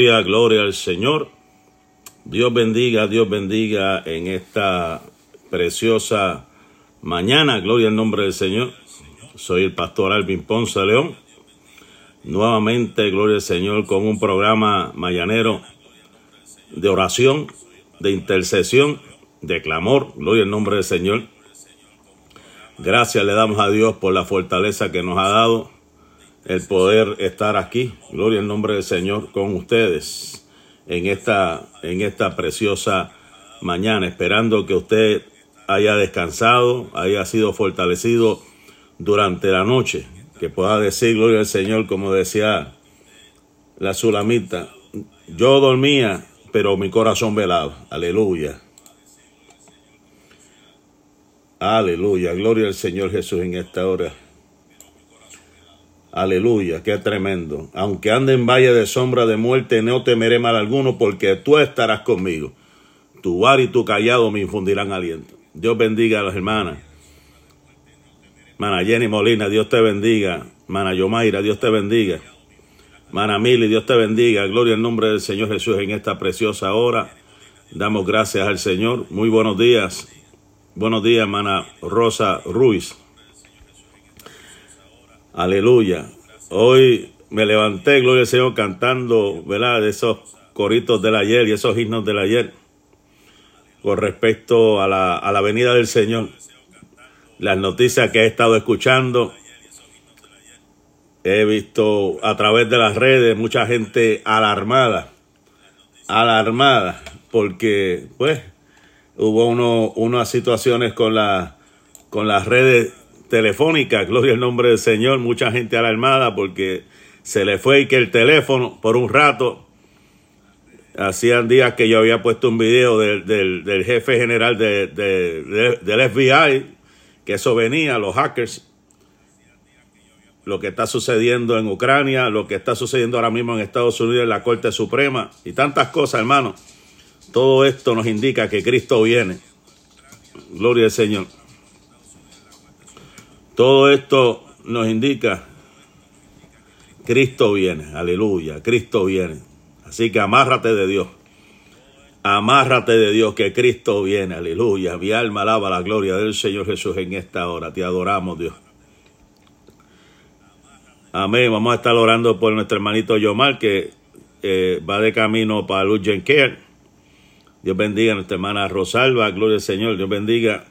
Gloria, al Señor. Dios bendiga, Dios bendiga en esta preciosa mañana. Gloria al nombre del Señor. Soy el pastor Alvin Ponce León. Nuevamente, gloria al Señor, con un programa mañanero de oración, de intercesión, de clamor. Gloria al nombre del Señor. Gracias le damos a Dios por la fortaleza que nos ha dado el poder estar aquí. Gloria al nombre del Señor con ustedes en esta, en esta preciosa mañana, esperando que usted haya descansado, haya sido fortalecido durante la noche, que pueda decir gloria al Señor, como decía la sulamita, yo dormía, pero mi corazón velaba. Aleluya. Aleluya. Gloria al Señor Jesús en esta hora. Aleluya, qué tremendo. Aunque ande en valle de sombra de muerte, no temeré mal alguno, porque tú estarás conmigo. Tu bar y tu callado me infundirán aliento. Dios bendiga a las hermanas. Mana Jenny Molina, Dios te bendiga. Mana Yomaira, Dios te bendiga. Mana Mili, Dios te bendiga. Gloria al nombre del Señor Jesús en esta preciosa hora. Damos gracias al Señor. Muy buenos días. Buenos días, Mana Rosa Ruiz. Aleluya. Hoy me levanté, gloria al Señor, cantando, ¿verdad? De esos coritos del ayer y esos himnos del ayer con respecto a la, a la venida del Señor. Las noticias que he estado escuchando, he visto a través de las redes mucha gente alarmada, alarmada, porque pues hubo uno, unas situaciones con, la, con las redes telefónica, gloria al nombre del Señor, mucha gente alarmada porque se le fue y que el teléfono por un rato, hacían días que yo había puesto un video del, del, jefe general de, del FBI, que eso venía, los hackers, lo que está sucediendo en Ucrania, lo que está sucediendo ahora mismo en Estados Unidos en la Corte Suprema y tantas cosas, hermano. Todo esto nos indica que Cristo viene. Gloria al Señor. Todo esto nos indica, Cristo viene, aleluya, Cristo viene. Así que amárrate de Dios. Amárrate de Dios que Cristo viene, aleluya. Mi alma alaba la gloria del Señor Jesús en esta hora. Te adoramos, Dios. Amén. Vamos a estar orando por nuestro hermanito Yomar que eh, va de camino para Lugen Care. Dios bendiga a nuestra hermana Rosalba. Gloria al Señor. Dios bendiga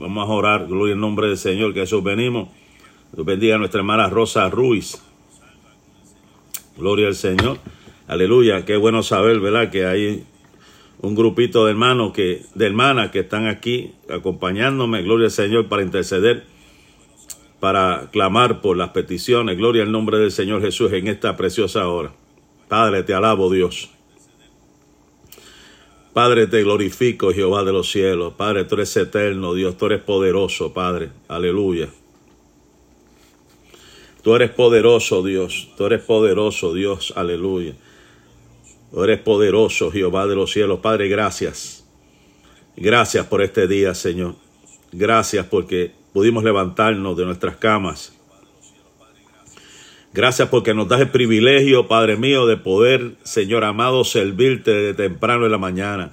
Vamos a orar, gloria en nombre del Señor, que eso venimos. Bendiga a nuestra hermana Rosa Ruiz. Gloria al Señor. Aleluya. Qué bueno saber, ¿verdad? Que hay un grupito de hermanos que, de hermanas que están aquí acompañándome. Gloria al Señor para interceder, para clamar por las peticiones. Gloria al nombre del Señor Jesús en esta preciosa hora. Padre, te alabo, Dios. Padre, te glorifico, Jehová de los cielos. Padre, tú eres eterno, Dios, tú eres poderoso, Padre. Aleluya. Tú eres poderoso, Dios. Tú eres poderoso, Dios. Aleluya. Tú eres poderoso, Jehová de los cielos. Padre, gracias. Gracias por este día, Señor. Gracias porque pudimos levantarnos de nuestras camas Gracias porque nos das el privilegio, Padre mío, de poder, Señor amado, servirte de temprano en la mañana,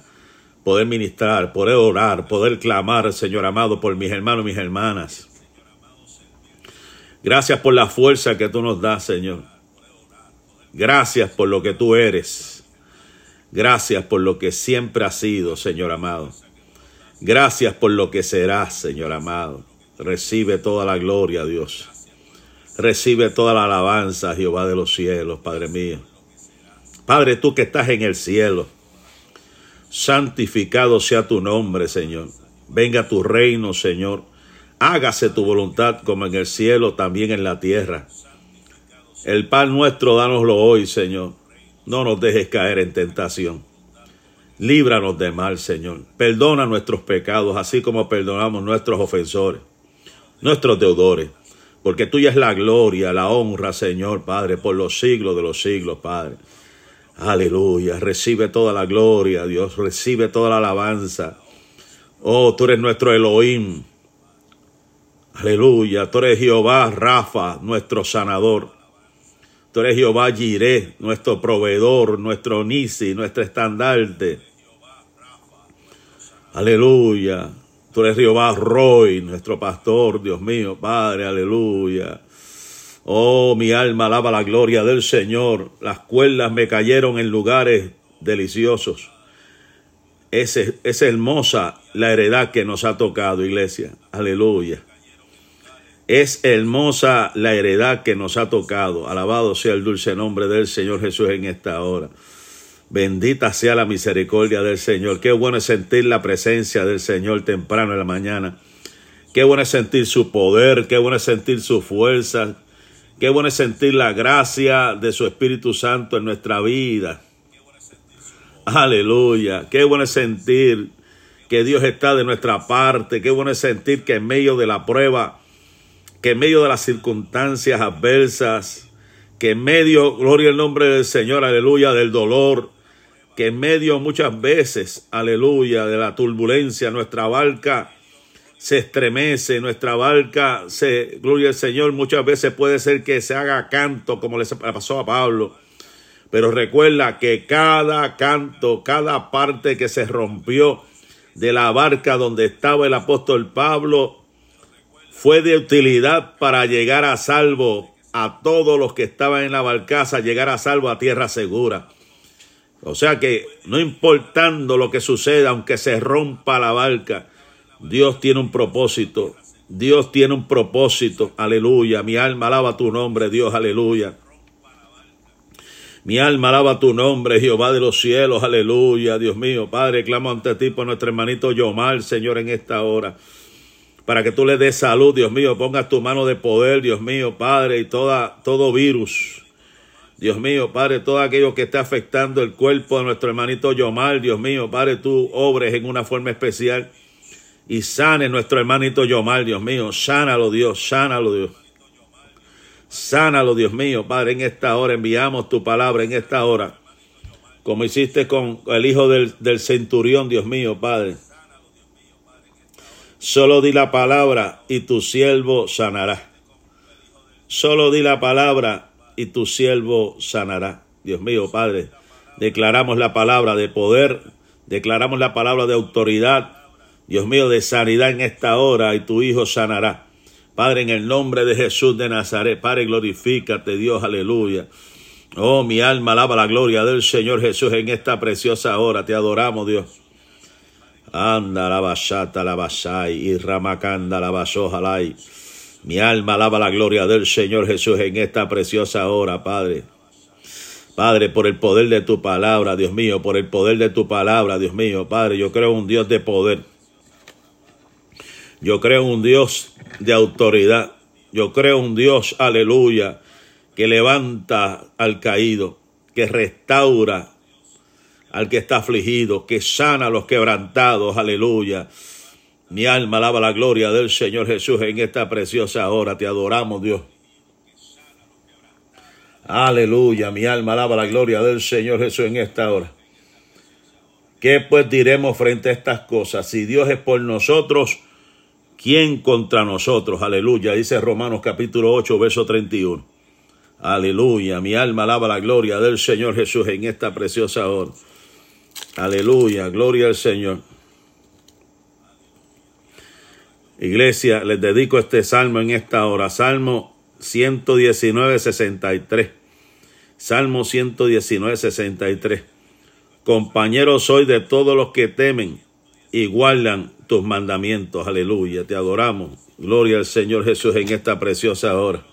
poder ministrar, poder orar, poder clamar, Señor amado, por mis hermanos y mis hermanas. Gracias por la fuerza que tú nos das, Señor. Gracias por lo que tú eres. Gracias por lo que siempre has sido, Señor amado. Gracias por lo que serás, Señor amado. Recibe toda la gloria, Dios. Recibe toda la alabanza, Jehová de los cielos, Padre mío. Padre, tú que estás en el cielo, santificado sea tu nombre, Señor. Venga tu reino, Señor. Hágase tu voluntad como en el cielo, también en la tierra. El pan nuestro, dánoslo hoy, Señor. No nos dejes caer en tentación. Líbranos de mal, Señor. Perdona nuestros pecados, así como perdonamos nuestros ofensores, nuestros deudores porque tuya es la gloria, la honra, Señor Padre, por los siglos de los siglos, Padre. Aleluya, recibe toda la gloria, Dios, recibe toda la alabanza. Oh, tú eres nuestro Elohim. Aleluya, tú eres Jehová, Rafa, nuestro sanador. Tú eres Jehová Jireh, nuestro proveedor, nuestro Nisi, nuestro estandarte. Aleluya. Tú eres Jehová Roy, nuestro pastor, Dios mío, Padre, aleluya. Oh, mi alma alaba la gloria del Señor. Las cuerdas me cayeron en lugares deliciosos. Es, es hermosa la heredad que nos ha tocado, iglesia. Aleluya. Es hermosa la heredad que nos ha tocado. Alabado sea el dulce nombre del Señor Jesús en esta hora. Bendita sea la misericordia del Señor. Qué bueno es sentir la presencia del Señor temprano en la mañana. Qué bueno es sentir su poder, qué bueno es sentir su fuerza, qué bueno es sentir la gracia de su Espíritu Santo en nuestra vida. Aleluya, qué bueno es sentir que Dios está de nuestra parte, qué bueno es sentir que en medio de la prueba, que en medio de las circunstancias adversas, que en medio, gloria al nombre del Señor, aleluya, del dolor, que en medio muchas veces, aleluya, de la turbulencia, nuestra barca se estremece, nuestra barca se, gloria al Señor, muchas veces puede ser que se haga canto como le pasó a Pablo. Pero recuerda que cada canto, cada parte que se rompió de la barca donde estaba el apóstol Pablo, fue de utilidad para llegar a salvo a todos los que estaban en la barcaza, llegar a salvo a tierra segura. O sea que no importando lo que suceda, aunque se rompa la barca, Dios tiene un propósito. Dios tiene un propósito. Aleluya. Mi alma alaba tu nombre, Dios. Aleluya. Mi alma alaba tu nombre, Jehová de los cielos. Aleluya. Dios mío, Padre, clamo ante ti por nuestro hermanito Yomar, Señor, en esta hora. Para que tú le des salud, Dios mío. Pongas tu mano de poder, Dios mío, Padre, y toda, todo virus Dios mío, Padre, todo aquello que está afectando el cuerpo de nuestro hermanito Yomar, Dios mío, Padre, tú obres en una forma especial y sane nuestro hermanito Yomar, Dios mío, sánalo Dios, sánalo Dios. Sánalo, Dios mío, Padre, en esta hora enviamos tu palabra, en esta hora, como hiciste con el hijo del, del centurión, Dios mío, Padre. Solo di la palabra y tu siervo sanará. Solo di la palabra y tu siervo sanará. Dios mío, Padre, declaramos la palabra de poder, declaramos la palabra de autoridad, Dios mío, de sanidad en esta hora y tu Hijo sanará. Padre, en el nombre de Jesús de Nazaret, Padre, glorifícate, Dios, aleluya. Oh, mi alma alaba la gloria del Señor Jesús en esta preciosa hora. Te adoramos, Dios. Anda la basata la basai y ramacanda la. Mi alma alaba la gloria del Señor Jesús en esta preciosa hora, Padre. Padre, por el poder de tu palabra, Dios mío, por el poder de tu palabra, Dios mío, Padre, yo creo un Dios de poder. Yo creo un Dios de autoridad. Yo creo un Dios, aleluya, que levanta al caído, que restaura al que está afligido, que sana a los quebrantados, aleluya mi alma alaba la gloria del Señor Jesús en esta preciosa hora. Te adoramos, Dios. Aleluya, mi alma alaba la gloria del Señor Jesús en esta hora. ¿Qué pues diremos frente a estas cosas? Si Dios es por nosotros, ¿quién contra nosotros? Aleluya, dice Romanos capítulo 8, verso 31. Aleluya, mi alma alaba la gloria del Señor Jesús en esta preciosa hora. Aleluya, gloria al Señor. Iglesia, les dedico este salmo en esta hora. Salmo 119, 63. Salmo 119, 63. Compañero soy de todos los que temen y guardan tus mandamientos. Aleluya, te adoramos. Gloria al Señor Jesús en esta preciosa hora.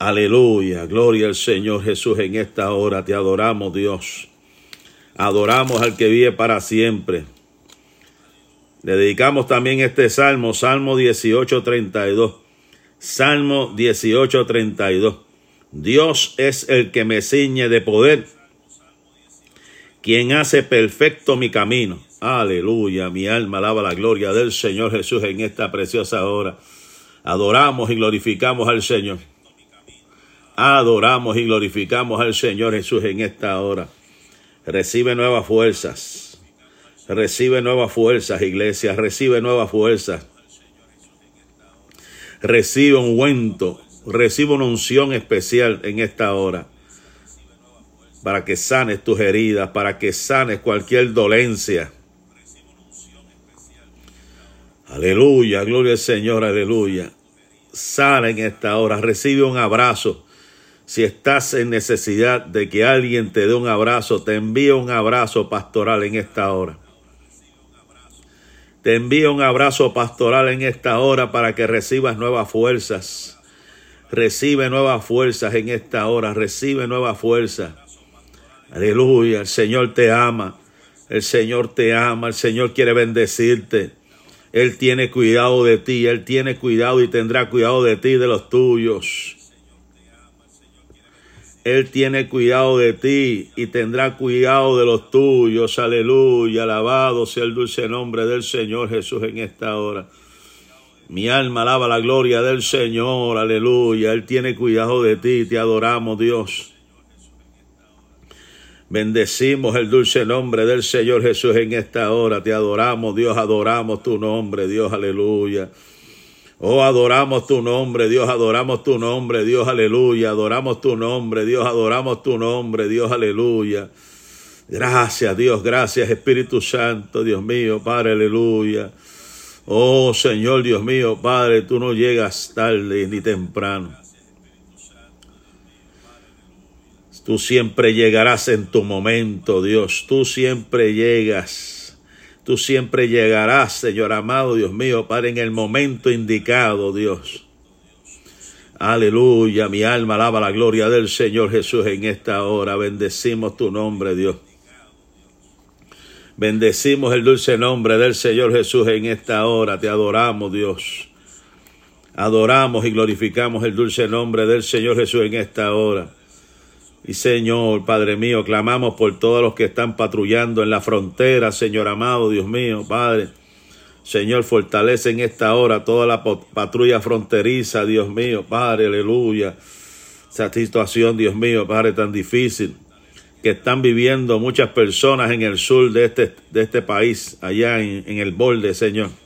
Aleluya, gloria al Señor Jesús en esta hora. Te adoramos, Dios. Adoramos al que vive para siempre. Le dedicamos también este salmo, Salmo 18:32. Salmo 18:32. Dios es el que me ciñe de poder, quien hace perfecto mi camino. Aleluya, mi alma alaba la gloria del Señor Jesús en esta preciosa hora. Adoramos y glorificamos al Señor. Adoramos y glorificamos al Señor Jesús en esta hora. Recibe nuevas fuerzas. Recibe nuevas fuerzas, iglesia. Recibe nuevas fuerzas. Recibe un ungüento. Recibe una unción especial en esta hora. para que sanes tus heridas, para que sanes cualquier dolencia. Aleluya, gloria al Señor, aleluya. Sana en esta hora, recibe un abrazo. Si estás en necesidad de que alguien te dé un abrazo, te envío un abrazo pastoral en esta hora. Te envío un abrazo pastoral en esta hora para que recibas nuevas fuerzas. Recibe nuevas fuerzas en esta hora, recibe nuevas fuerzas. Aleluya, el Señor te ama, el Señor te ama, el Señor quiere bendecirte. Él tiene cuidado de ti, Él tiene cuidado y tendrá cuidado de ti y de los tuyos. Él tiene cuidado de ti y tendrá cuidado de los tuyos. Aleluya. Alabado sea el dulce nombre del Señor Jesús en esta hora. Mi alma alaba la gloria del Señor. Aleluya. Él tiene cuidado de ti. Te adoramos, Dios. Bendecimos el dulce nombre del Señor Jesús en esta hora. Te adoramos, Dios. Adoramos tu nombre, Dios. Aleluya. Oh, adoramos tu nombre, Dios, adoramos tu nombre, Dios, aleluya. Adoramos tu nombre, Dios, adoramos tu nombre, Dios, aleluya. Gracias, Dios, gracias, Espíritu Santo, Dios mío, Padre, aleluya. Oh, Señor, Dios mío, Padre, tú no llegas tarde ni temprano. Tú siempre llegarás en tu momento, Dios. Tú siempre llegas. Tú siempre llegarás, Señor amado, Dios mío, para en el momento indicado, Dios. Aleluya, mi alma alaba la gloria del Señor Jesús en esta hora. Bendecimos tu nombre, Dios. Bendecimos el dulce nombre del Señor Jesús en esta hora. Te adoramos, Dios. Adoramos y glorificamos el dulce nombre del Señor Jesús en esta hora. Y Señor, Padre mío, clamamos por todos los que están patrullando en la frontera, Señor amado, Dios mío, Padre. Señor, fortalece en esta hora toda la patrulla fronteriza, Dios mío, Padre, aleluya. Esa situación, Dios mío, Padre, tan difícil que están viviendo muchas personas en el sur de este, de este país, allá en, en el borde, Señor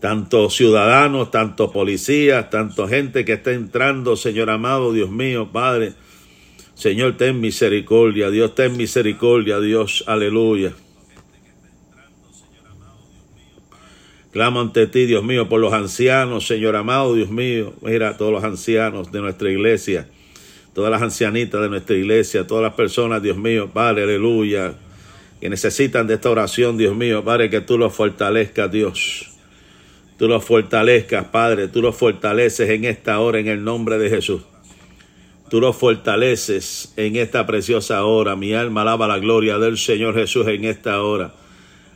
tanto ciudadanos, tanto policías, tanto gente que está entrando, Señor amado, Dios mío, Padre. Señor, ten misericordia, Dios, ten misericordia, Dios, aleluya. Clamo ante ti, Dios mío, por los ancianos, Señor amado, Dios mío. Mira, todos los ancianos de nuestra iglesia, todas las ancianitas de nuestra iglesia, todas las personas, Dios mío, Padre, aleluya, que necesitan de esta oración, Dios mío, Padre, que tú los fortalezcas, Dios tú los fortalezcas, Padre, tú los fortaleces en esta hora en el nombre de Jesús. Tú los fortaleces en esta preciosa hora. Mi alma alaba la gloria del Señor Jesús en esta hora.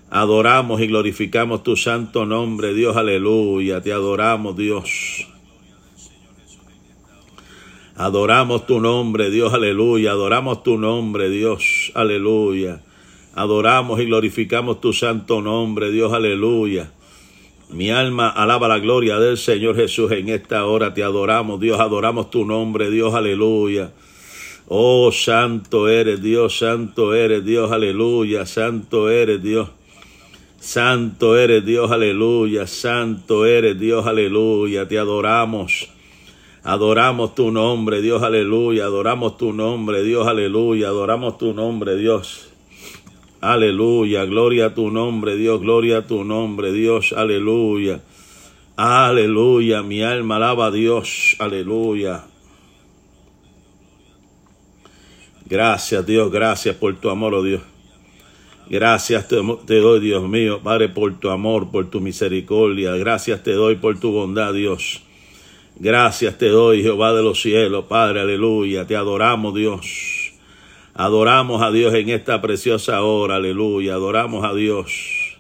Adoramos y glorificamos tu santo nombre, Dios, aleluya. Te adoramos, Dios. Adoramos tu nombre, Dios, aleluya. Adoramos tu nombre, Dios, aleluya. Adoramos y glorificamos tu santo nombre, Dios, aleluya. Mi alma alaba la gloria del Señor Jesús en esta hora. Te adoramos, Dios, adoramos tu nombre, Dios, aleluya. Oh, santo eres Dios, santo eres Dios, aleluya, santo eres Dios. Santo eres Dios, aleluya, santo eres Dios, aleluya. Te adoramos. Adoramos tu nombre, Dios, aleluya. Adoramos tu nombre, Dios, aleluya. Adoramos tu nombre, Dios. Aleluya, gloria a tu nombre, Dios, gloria a tu nombre, Dios, aleluya. Aleluya, mi alma alaba a Dios, aleluya. Gracias, Dios, gracias por tu amor, oh Dios. Gracias te, doy, Dios mío, Padre, por tu amor, por tu misericordia. Gracias te doy por tu bondad, Dios. Gracias te doy, Jehová de los cielos, Padre, aleluya. Te adoramos, Dios. Adoramos a Dios en esta preciosa hora, aleluya. Adoramos a Dios.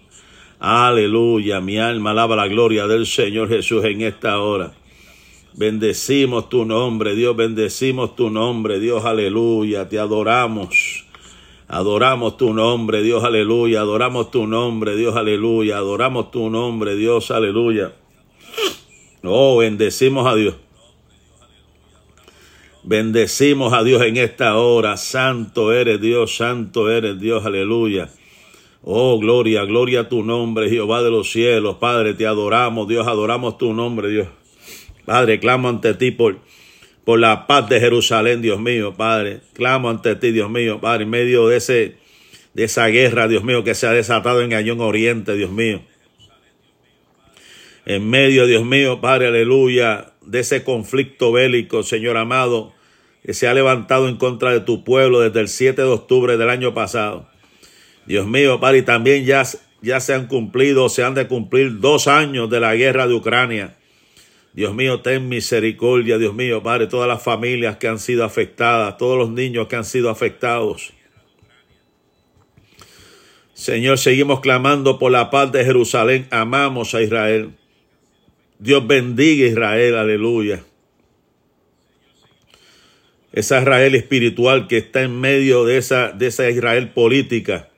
Aleluya, mi alma alaba la gloria del Señor Jesús en esta hora. Bendecimos tu nombre, Dios, bendecimos tu nombre, Dios, aleluya. Te adoramos. Adoramos tu nombre, Dios, aleluya. Adoramos tu nombre, Dios, aleluya. Adoramos tu nombre, Dios, aleluya. Oh, bendecimos a Dios. Bendecimos a Dios en esta hora. Santo eres Dios, santo eres Dios, aleluya. Oh, gloria, gloria a tu nombre, Jehová de los cielos. Padre, te adoramos, Dios, adoramos tu nombre, Dios. Padre, clamo ante ti por, por la paz de Jerusalén, Dios mío, Padre. Clamo ante ti, Dios mío, Padre, en medio de, ese, de esa guerra, Dios mío, que se ha desatado en Ayón Oriente, Dios mío. En medio, Dios mío, Padre, aleluya, de ese conflicto bélico, Señor amado, que se ha levantado en contra de tu pueblo desde el 7 de octubre del año pasado. Dios mío, Padre, y también ya, ya se han cumplido, se han de cumplir dos años de la guerra de Ucrania. Dios mío, ten misericordia, Dios mío, Padre, todas las familias que han sido afectadas, todos los niños que han sido afectados. Señor, seguimos clamando por la paz de Jerusalén. Amamos a Israel. Dios bendiga a Israel, aleluya. Esa Israel espiritual que está en medio de esa, de esa Israel política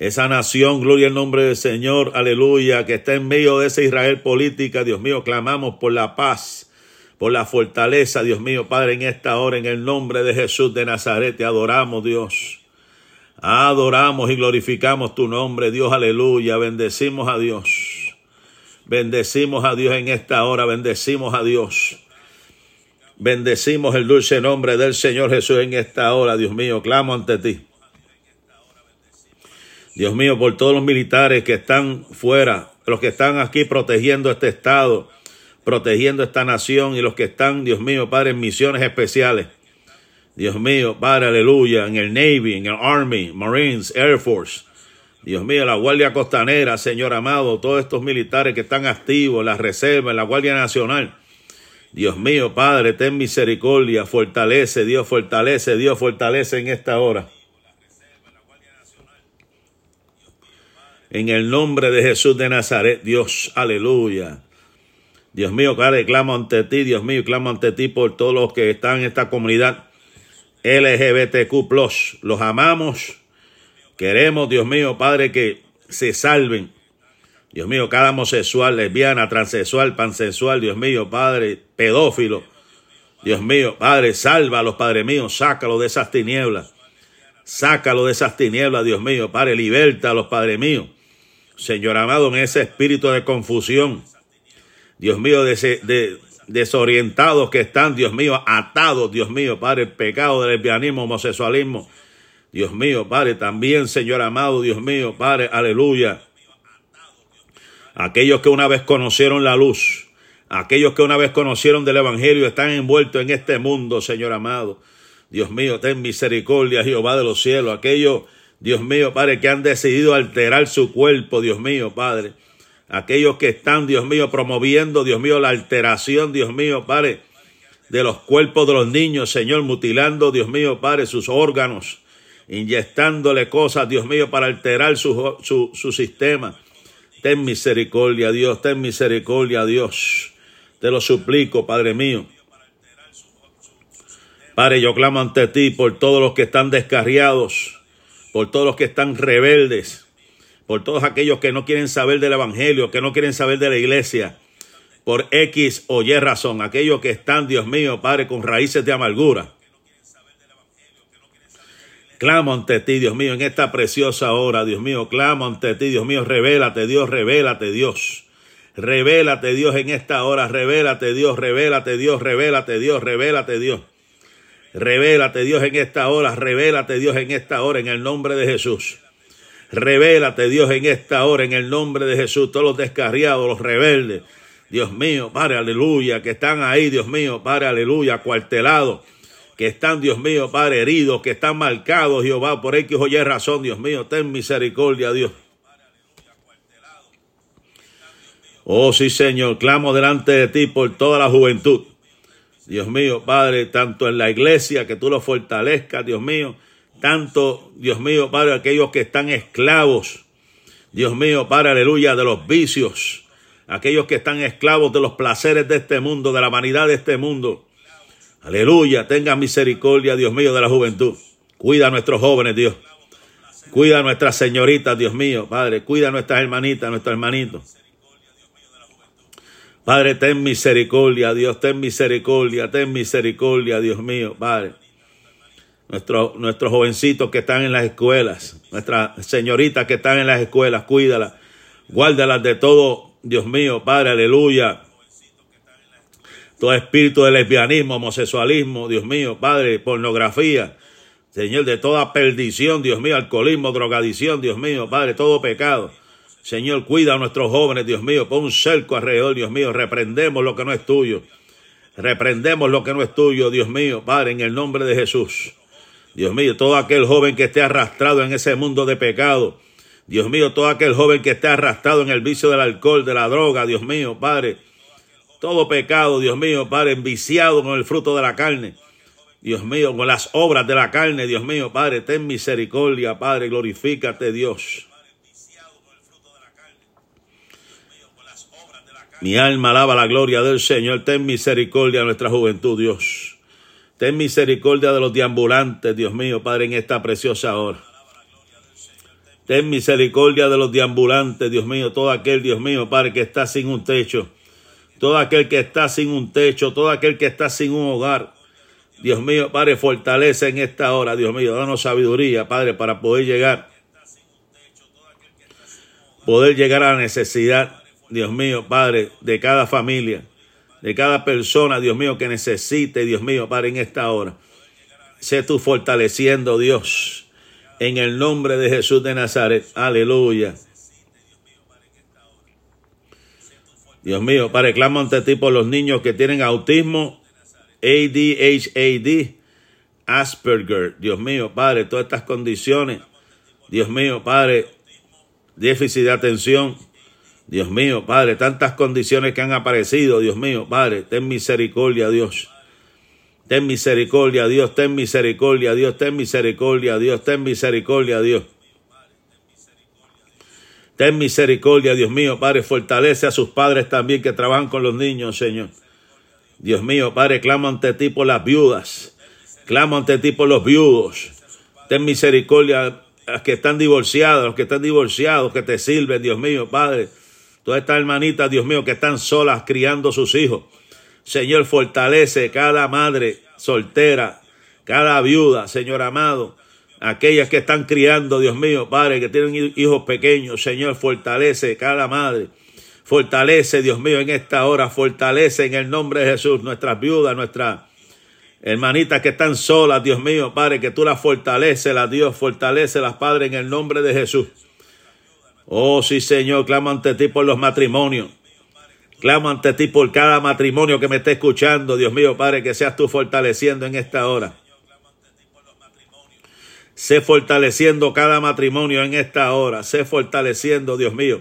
esa nación, gloria al nombre del Señor, aleluya, que está en medio de esa Israel política, Dios mío, clamamos por la paz, por la fortaleza, Dios mío, Padre, en esta hora, en el nombre de Jesús de Nazaret, te adoramos, Dios. Adoramos y glorificamos tu nombre, Dios, aleluya, bendecimos a Dios. Bendecimos a Dios en esta hora, bendecimos a Dios. Bendecimos el dulce nombre del Señor Jesús en esta hora, Dios mío, clamo ante ti. Dios mío, por todos los militares que están fuera, los que están aquí protegiendo este Estado, protegiendo esta nación y los que están, Dios mío, Padre, en misiones especiales. Dios mío, Padre, aleluya, en el Navy, en el Army, Marines, Air Force. Dios mío, la Guardia Costanera, Señor amado, todos estos militares que están activos, la Reserva, la Guardia Nacional. Dios mío, Padre, ten misericordia, fortalece, Dios, fortalece, Dios, fortalece en esta hora. En el nombre de Jesús de Nazaret, Dios, aleluya. Dios mío, Padre, clamo ante ti, Dios mío, clamo ante ti por todos los que están en esta comunidad LGBTQ. Los amamos. Queremos, Dios mío, Padre, que se salven. Dios mío, cada homosexual, lesbiana, transexual, pansexual, Dios mío, Padre, pedófilo. Dios mío, Padre, sálvalos, Padre mío, sácalo de esas tinieblas. Sácalo de esas tinieblas, Dios mío, Padre, los Padre mío. Señor amado, en ese espíritu de confusión, Dios mío, de, desorientados que están, Dios mío, atados, Dios mío, Padre, el pecado del lesbianismo, homosexualismo, Dios mío, Padre, también, Señor amado, Dios mío, Padre, aleluya. Aquellos que una vez conocieron la luz, aquellos que una vez conocieron del Evangelio, están envueltos en este mundo, Señor amado. Dios mío, ten misericordia, Jehová de los cielos. Aquellos Dios mío, Padre, que han decidido alterar su cuerpo, Dios mío, Padre. Aquellos que están, Dios mío, promoviendo, Dios mío, la alteración, Dios mío, Padre, de los cuerpos de los niños, Señor, mutilando, Dios mío, Padre, sus órganos, inyectándole cosas, Dios mío, para alterar su, su, su sistema. Ten misericordia, Dios, ten misericordia, Dios. Te lo suplico, Padre mío. Padre, yo clamo ante ti por todos los que están descarriados por todos los que están rebeldes, por todos aquellos que no quieren saber del Evangelio, que no quieren saber de la iglesia, por X o Y razón, aquellos que están, Dios mío, Padre, con raíces de amargura. Clamo ante ti, Dios mío, en esta preciosa hora, Dios mío, clamo ante ti, Dios mío, revélate, Dios, revélate, Dios. Revélate, Dios, en esta hora, revélate, Dios, revélate, Dios, revélate, Dios, revélate, Dios. Revélate Dios en esta hora, revélate Dios en esta hora en el nombre de Jesús. Revélate Dios en esta hora en el nombre de Jesús. Todos los descarriados, los rebeldes. Dios mío, Padre, aleluya, que están ahí, Dios mío, Padre, aleluya, cuartelados. Que están, Dios mío, Padre, heridos, que están marcados, Jehová, por X o Y razón, Dios mío, ten misericordia, Dios. Oh, sí, Señor, clamo delante de ti por toda la juventud Dios mío, Padre, tanto en la iglesia, que tú lo fortalezcas, Dios mío, tanto, Dios mío, Padre, aquellos que están esclavos, Dios mío, Padre, aleluya, de los vicios, aquellos que están esclavos de los placeres de este mundo, de la vanidad de este mundo. Aleluya, tenga misericordia, Dios mío, de la juventud. Cuida a nuestros jóvenes, Dios. Cuida a nuestras señoritas, Dios mío, Padre. Cuida a nuestras hermanitas, nuestros hermanitos. Padre, ten misericordia, Dios, ten misericordia, ten misericordia, Dios mío, Padre. Nuestro, nuestros jovencitos que están en las escuelas, nuestras señoritas que están en las escuelas, cuídalas, guárdalas de todo, Dios mío, Padre, aleluya. Todo espíritu de lesbianismo, homosexualismo, Dios mío, Padre, pornografía, Señor, de toda perdición, Dios mío, alcoholismo, drogadicción, Dios mío, Padre, todo pecado. Señor, cuida a nuestros jóvenes, Dios mío, pon un cerco alrededor, Dios mío, reprendemos lo que no es tuyo. Reprendemos lo que no es tuyo, Dios mío, Padre, en el nombre de Jesús. Dios mío, todo aquel joven que esté arrastrado en ese mundo de pecado. Dios mío, todo aquel joven que esté arrastrado en el vicio del alcohol, de la droga, Dios mío, Padre. Todo pecado, Dios mío, Padre, enviciado con el fruto de la carne. Dios mío, con las obras de la carne, Dios mío, Padre, ten misericordia, Padre, glorifícate, Dios. Mi alma alaba la gloria del Señor. Ten misericordia de nuestra juventud, Dios. Ten misericordia de los deambulantes, Dios mío, Padre, en esta preciosa hora. Ten misericordia de los deambulantes, Dios mío, todo aquel, Dios mío, Padre, que está sin un techo. Todo aquel que está sin un techo, todo aquel que está sin un hogar. Dios mío, Padre, fortalece en esta hora, Dios mío, danos sabiduría, Padre, para poder llegar. Poder llegar a la necesidad Dios mío, Padre, de cada familia, de cada persona, Dios mío, que necesite, Dios mío, Padre, en esta hora. Sé tú fortaleciendo, Dios, en el nombre de Jesús de Nazaret. Aleluya. Dios mío, Padre, clamo ante ti por los niños que tienen autismo, ADHD, Asperger. Dios mío, Padre, todas estas condiciones. Dios mío, Padre, déficit de atención Dios mío, Padre, tantas condiciones que han aparecido, Dios mío, Padre, ten misericordia, Dios. Ten misericordia, Dios, ten misericordia, Dios, ten misericordia, Dios, ten misericordia, Dios. Ten misericordia, Dios mío, Padre, fortalece a sus padres también que trabajan con los niños, Señor. Dios mío, Padre, clamo ante ti por las viudas. Clamo ante ti por los viudos. Ten misericordia a los que están divorciados, los que están divorciados, que te sirven, Dios mío, Padre. Todas estas hermanitas, Dios mío, que están solas criando sus hijos. Señor, fortalece cada madre soltera, cada viuda, Señor amado. Aquellas que están criando, Dios mío, Padre, que tienen hijos pequeños, Señor, fortalece cada madre. Fortalece, Dios mío, en esta hora, fortalece en el nombre de Jesús nuestras viudas, nuestras hermanitas que están solas, Dios mío, Padre, que tú las fortaleces, la Dios, fortalece las Padre en el nombre de Jesús. Oh, sí, Señor, clamo ante ti por los matrimonios. Clamo ante ti por cada matrimonio que me esté escuchando, Dios mío, Padre, que seas tú fortaleciendo en esta hora. Sé fortaleciendo cada matrimonio en esta hora. Sé fortaleciendo, Dios mío.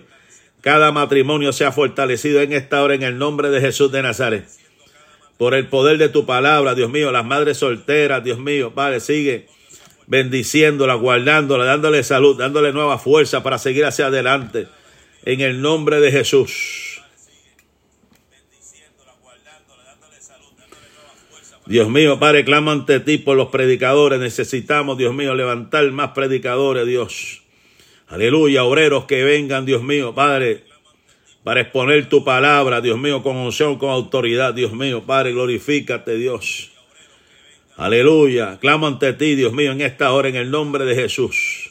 Cada matrimonio sea fortalecido en esta hora en el nombre de Jesús de Nazaret. Por el poder de tu palabra, Dios mío, las madres solteras, Dios mío, Padre, sigue bendiciéndola, guardándola, dándole salud, dándole nueva fuerza para seguir hacia adelante. En el nombre de Jesús. Dios mío, Padre, clamo ante ti por los predicadores. Necesitamos, Dios mío, levantar más predicadores, Dios. Aleluya, obreros que vengan, Dios mío, Padre, para exponer tu palabra, Dios mío, con unción, con autoridad, Dios mío, Padre, glorifícate, Dios. Aleluya. Clamo ante ti, Dios mío, en esta hora, en el nombre de Jesús.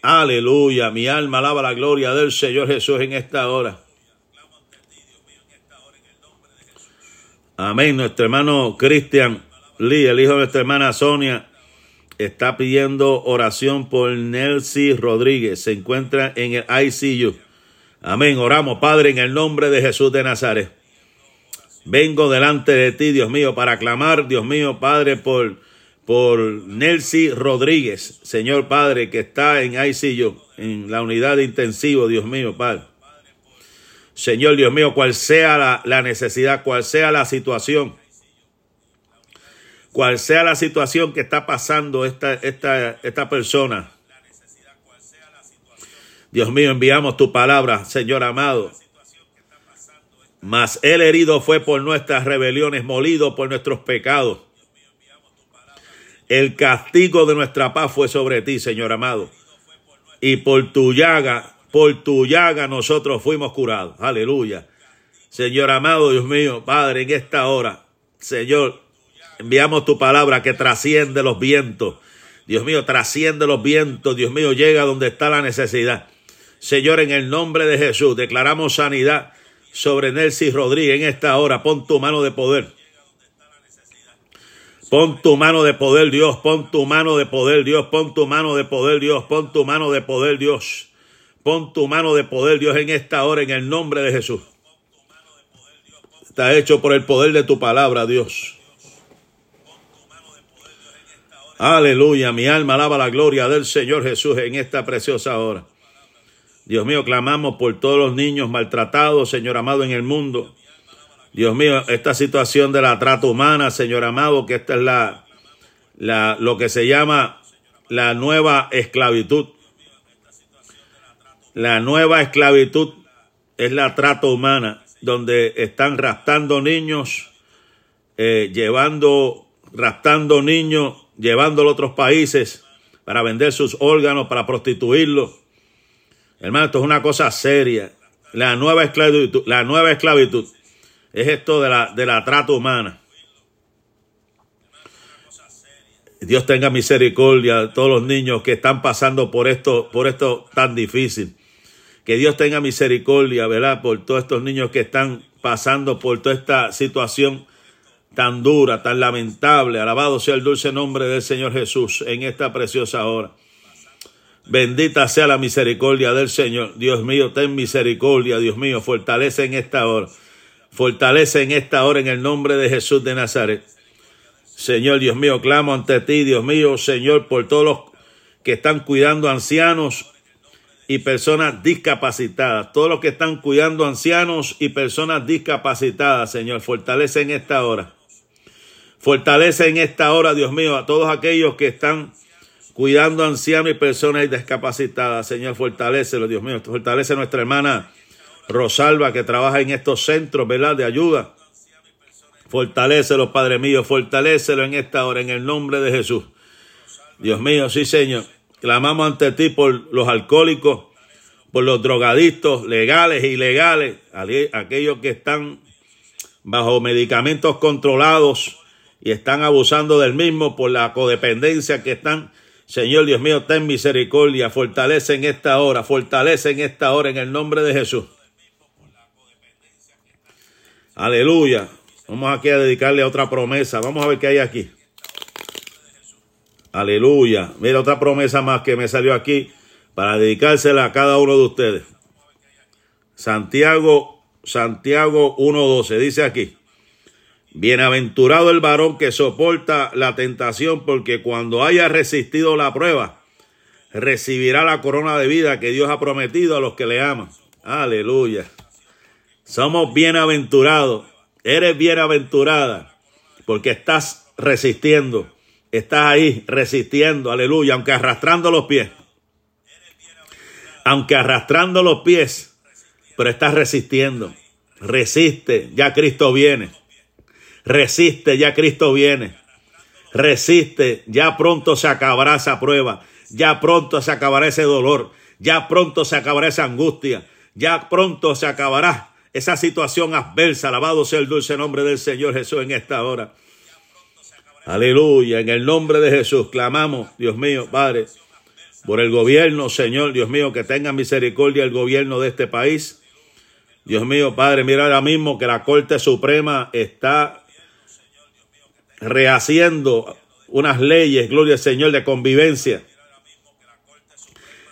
Aleluya. Mi alma alaba la gloria del Señor Jesús en esta hora. Amén. Nuestro hermano Cristian Lee, el hijo de nuestra hermana Sonia, está pidiendo oración por Nelcy Rodríguez. Se encuentra en el ICU. Amén. Oramos, Padre, en el nombre de Jesús de Nazaret. Vengo delante de ti, Dios mío, para clamar, Dios mío, Padre, por, por Nelcy Rodríguez, Señor Padre, que está en ICU, en la unidad de intensivo, Dios mío, Padre. Señor Dios mío, cual sea la, necesidad, cual sea la situación, cual sea la situación que está pasando esta, esta, esta persona. Dios mío, enviamos tu palabra, Señor amado. Mas el herido fue por nuestras rebeliones, molido por nuestros pecados. El castigo de nuestra paz fue sobre ti, Señor amado. Y por tu llaga, por tu llaga nosotros fuimos curados. Aleluya. Señor amado, Dios mío, Padre, en esta hora, Señor, enviamos tu palabra que trasciende los vientos. Dios mío, trasciende los vientos. Dios mío, llega donde está la necesidad. Señor, en el nombre de Jesús, declaramos sanidad sobre Nelson Rodríguez en esta hora. Pon tu mano de poder. Pon tu mano de poder, Dios. Pon tu mano de poder, Dios. Pon tu mano de poder, Dios. Pon tu mano de poder, Dios. Pon tu mano de poder, Dios, en esta hora, en el nombre de Jesús. Está hecho por el poder de tu palabra, Dios. Aleluya, mi alma alaba la gloria del Señor Jesús en esta preciosa hora. Dios mío, clamamos por todos los niños maltratados, Señor amado, en el mundo. Dios mío, esta situación de la trata humana, Señor amado, que esta es la, la lo que se llama la nueva esclavitud. La nueva esclavitud es la trata humana, donde están raptando niños, eh, llevando, raptando niños, llevándolo a otros países para vender sus órganos, para prostituirlos. Hermano, esto es una cosa seria. La nueva esclavitud, la nueva esclavitud es esto de la, de la trata humana. Dios tenga misericordia de todos los niños que están pasando por esto, por esto tan difícil. Que Dios tenga misericordia, ¿verdad? Por todos estos niños que están pasando por toda esta situación tan dura, tan lamentable. Alabado sea el dulce nombre del Señor Jesús en esta preciosa hora. Bendita sea la misericordia del Señor. Dios mío, ten misericordia, Dios mío, fortalece en esta hora. Fortalece en esta hora en el nombre de Jesús de Nazaret. Señor Dios mío, clamo ante ti, Dios mío, Señor, por todos los que están cuidando ancianos y personas discapacitadas. Todos los que están cuidando ancianos y personas discapacitadas, Señor, fortalece en esta hora. Fortalece en esta hora, Dios mío, a todos aquellos que están cuidando ancianos y personas discapacitadas. Señor, fortalecelo, Dios mío. Fortalece nuestra hermana Rosalba que trabaja en estos centros, ¿verdad? De ayuda. Fortalecelo, Padre mío. Fortalecelo en esta hora, en el nombre de Jesús. Dios mío, sí, Señor. Clamamos ante ti por los alcohólicos, por los drogadictos legales e ilegales, aquellos que están bajo medicamentos controlados y están abusando del mismo por la codependencia que están. Señor Dios mío, ten misericordia, fortalece en esta hora, fortalece en esta hora en el nombre de Jesús. Aleluya. Vamos aquí a dedicarle a otra promesa. Vamos a ver qué hay aquí. Aleluya. Mira otra promesa más que me salió aquí para dedicársela a cada uno de ustedes. Santiago, Santiago 1.12 dice aquí. Bienaventurado el varón que soporta la tentación, porque cuando haya resistido la prueba, recibirá la corona de vida que Dios ha prometido a los que le aman. Aleluya. Somos bienaventurados. Eres bienaventurada porque estás resistiendo Estás ahí resistiendo, aleluya, aunque arrastrando los pies. Aunque arrastrando los pies, pero estás resistiendo. Resiste, ya Cristo viene. Resiste, ya Cristo viene. Resiste, ya pronto se acabará esa prueba. Ya pronto se acabará ese dolor. Ya pronto se acabará esa angustia. Ya pronto se acabará esa situación adversa. Alabado sea el dulce nombre del Señor Jesús en esta hora. Aleluya. En el nombre de Jesús clamamos, Dios mío, Padre, por el gobierno, Señor, Dios mío, que tenga misericordia el gobierno de este país. Dios mío, Padre, mira ahora mismo que la Corte Suprema está rehaciendo unas leyes, gloria al Señor, de convivencia.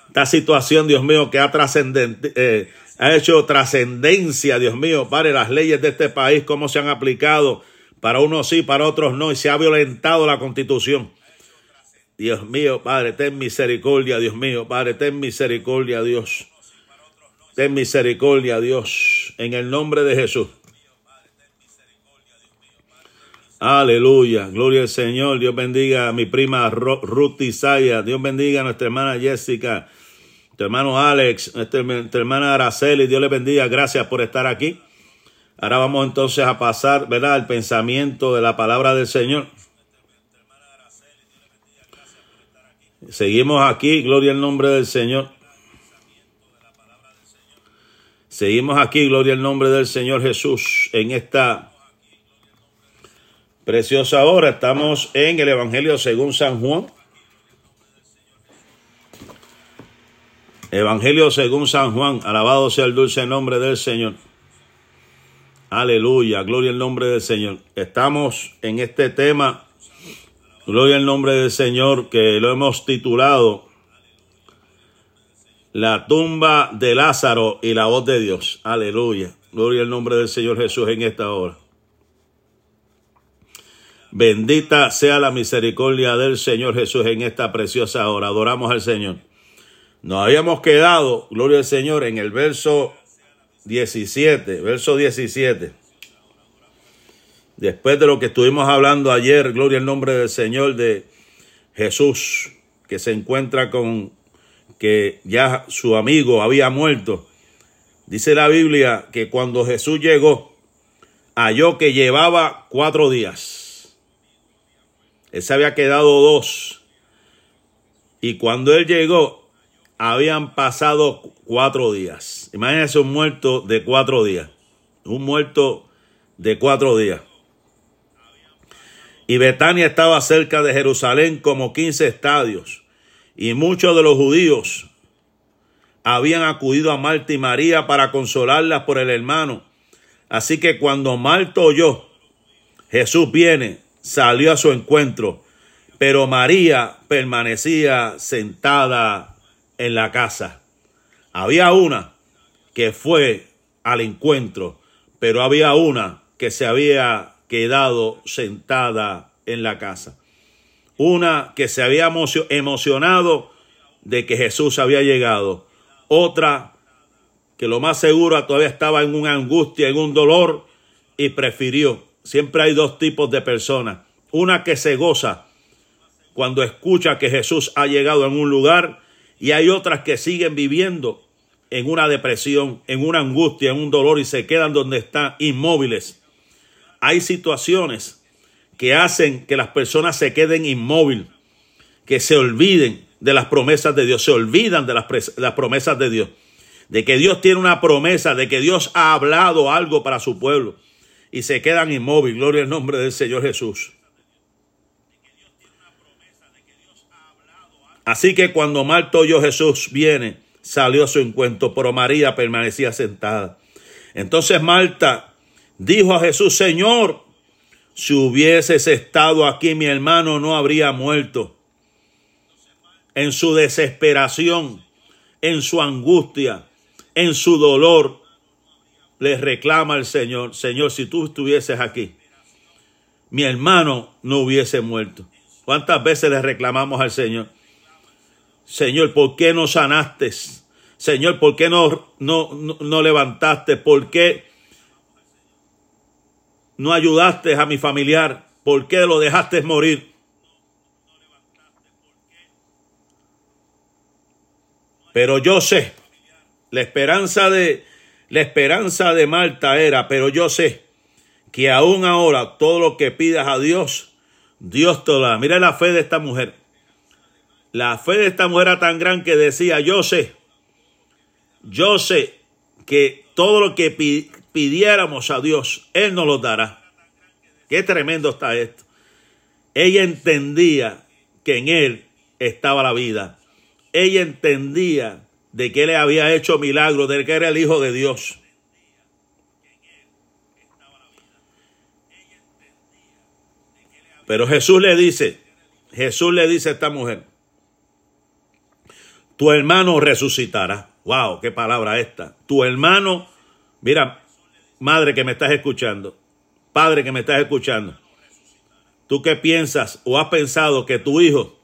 Esta situación, Dios mío, que ha, eh, ha hecho trascendencia, Dios mío, Padre, las leyes de este país, cómo se han aplicado para unos sí, para otros no, y se ha violentado la constitución. Dios mío, Padre, ten misericordia, Dios mío, Padre, ten misericordia, Dios. Ten misericordia, Dios, en el nombre de Jesús. Aleluya, gloria al Señor. Dios bendiga a mi prima Ruth Isaya. Dios bendiga a nuestra hermana Jessica, tu hermano Alex, nuestra, nuestra hermana Araceli. Dios le bendiga. Gracias por estar aquí. Ahora vamos entonces a pasar, ¿verdad?, al pensamiento de la palabra del Señor. Seguimos aquí, gloria al nombre del Señor. Seguimos aquí, gloria al nombre del Señor Jesús, en esta preciosa hora. Estamos en el Evangelio según San Juan. Evangelio según San Juan, alabado sea el dulce nombre del Señor. Aleluya, gloria al nombre del Señor. Estamos en este tema, gloria al nombre del Señor, que lo hemos titulado La tumba de Lázaro y la voz de Dios. Aleluya, gloria al nombre del Señor Jesús en esta hora. Bendita sea la misericordia del Señor Jesús en esta preciosa hora. Adoramos al Señor. Nos habíamos quedado, gloria al Señor, en el verso 17, verso 17. Después de lo que estuvimos hablando ayer, gloria al nombre del Señor de Jesús, que se encuentra con que ya su amigo había muerto. Dice la Biblia que cuando Jesús llegó, halló que llevaba cuatro días. Él se había quedado dos. Y cuando él llegó, habían pasado cuatro días. Imagínense un muerto de cuatro días. Un muerto de cuatro días. Y Betania estaba cerca de Jerusalén como 15 estadios. Y muchos de los judíos habían acudido a Marta y María para consolarlas por el hermano. Así que cuando Marta oyó, Jesús viene, salió a su encuentro, pero María permanecía sentada en la casa. Había una que fue al encuentro, pero había una que se había quedado sentada en la casa. Una que se había emocionado de que Jesús había llegado. Otra que lo más seguro todavía estaba en una angustia, en un dolor y prefirió. Siempre hay dos tipos de personas. Una que se goza cuando escucha que Jesús ha llegado en un lugar y hay otras que siguen viviendo en una depresión, en una angustia, en un dolor y se quedan donde están inmóviles. Hay situaciones que hacen que las personas se queden inmóviles, que se olviden de las promesas de Dios, se olvidan de las, promesas de Dios, de que Dios tiene una promesa, de que Dios ha hablado algo para su pueblo y se quedan inmóviles. Gloria al nombre del Señor Jesús. Así que cuando Marta oyó Jesús viene, salió a su encuentro, pero María permanecía sentada. Entonces Marta dijo a Jesús, Señor, si hubieses estado aquí, mi hermano no habría muerto. En su desesperación, en su angustia, en su dolor, le reclama al Señor, Señor, si tú estuvieses aquí, mi hermano no hubiese muerto. ¿Cuántas veces le reclamamos al Señor? Señor, ¿por qué no sanaste? Señor, ¿por qué no, no, no, levantaste? ¿Por qué no ayudaste a mi familiar? ¿Por qué lo dejaste morir? Pero yo sé, la esperanza de la esperanza de Marta era, pero yo sé que aún ahora todo lo que pidas a Dios, Dios te lo da. Mira la fe de esta mujer. La fe de esta mujer era tan gran que decía, yo sé, yo sé que todo lo que pidiéramos a Dios, Él nos lo dará. Qué tremendo está esto. Ella entendía que en Él estaba la vida. Ella entendía de que Él había hecho milagros, de que era el Hijo de Dios. Pero Jesús le dice, Jesús le dice a esta mujer, tu hermano resucitará. Wow, qué palabra esta. Tu hermano, mira, madre que me estás escuchando, padre que me estás escuchando, tú qué piensas o has pensado que tu hijo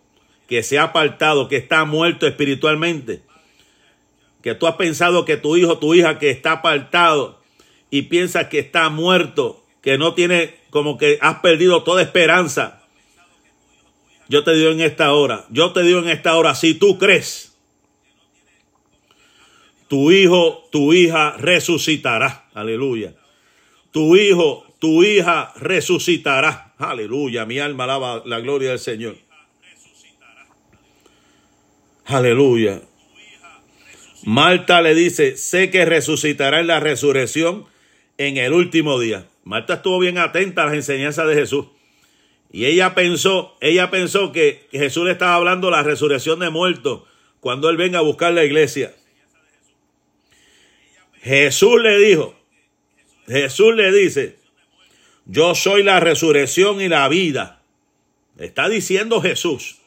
que se ha apartado, que está muerto espiritualmente, que tú has pensado que tu hijo, tu hija que está apartado y piensas que está muerto, que no tiene como que has perdido toda esperanza. Yo te digo en esta hora, yo te digo en esta hora, si tú crees tu hijo, tu hija resucitará. Aleluya. Tu hijo, tu hija resucitará. Aleluya. Mi alma alaba la gloria del Señor. Aleluya. Marta le dice, sé que resucitará en la resurrección en el último día. Marta estuvo bien atenta a las enseñanzas de Jesús. Y ella pensó, ella pensó que Jesús le estaba hablando de la resurrección de muertos cuando él venga a buscar la iglesia. Jesús le dijo, Jesús le dice, yo soy la resurrección y la vida. está diciendo Jesús.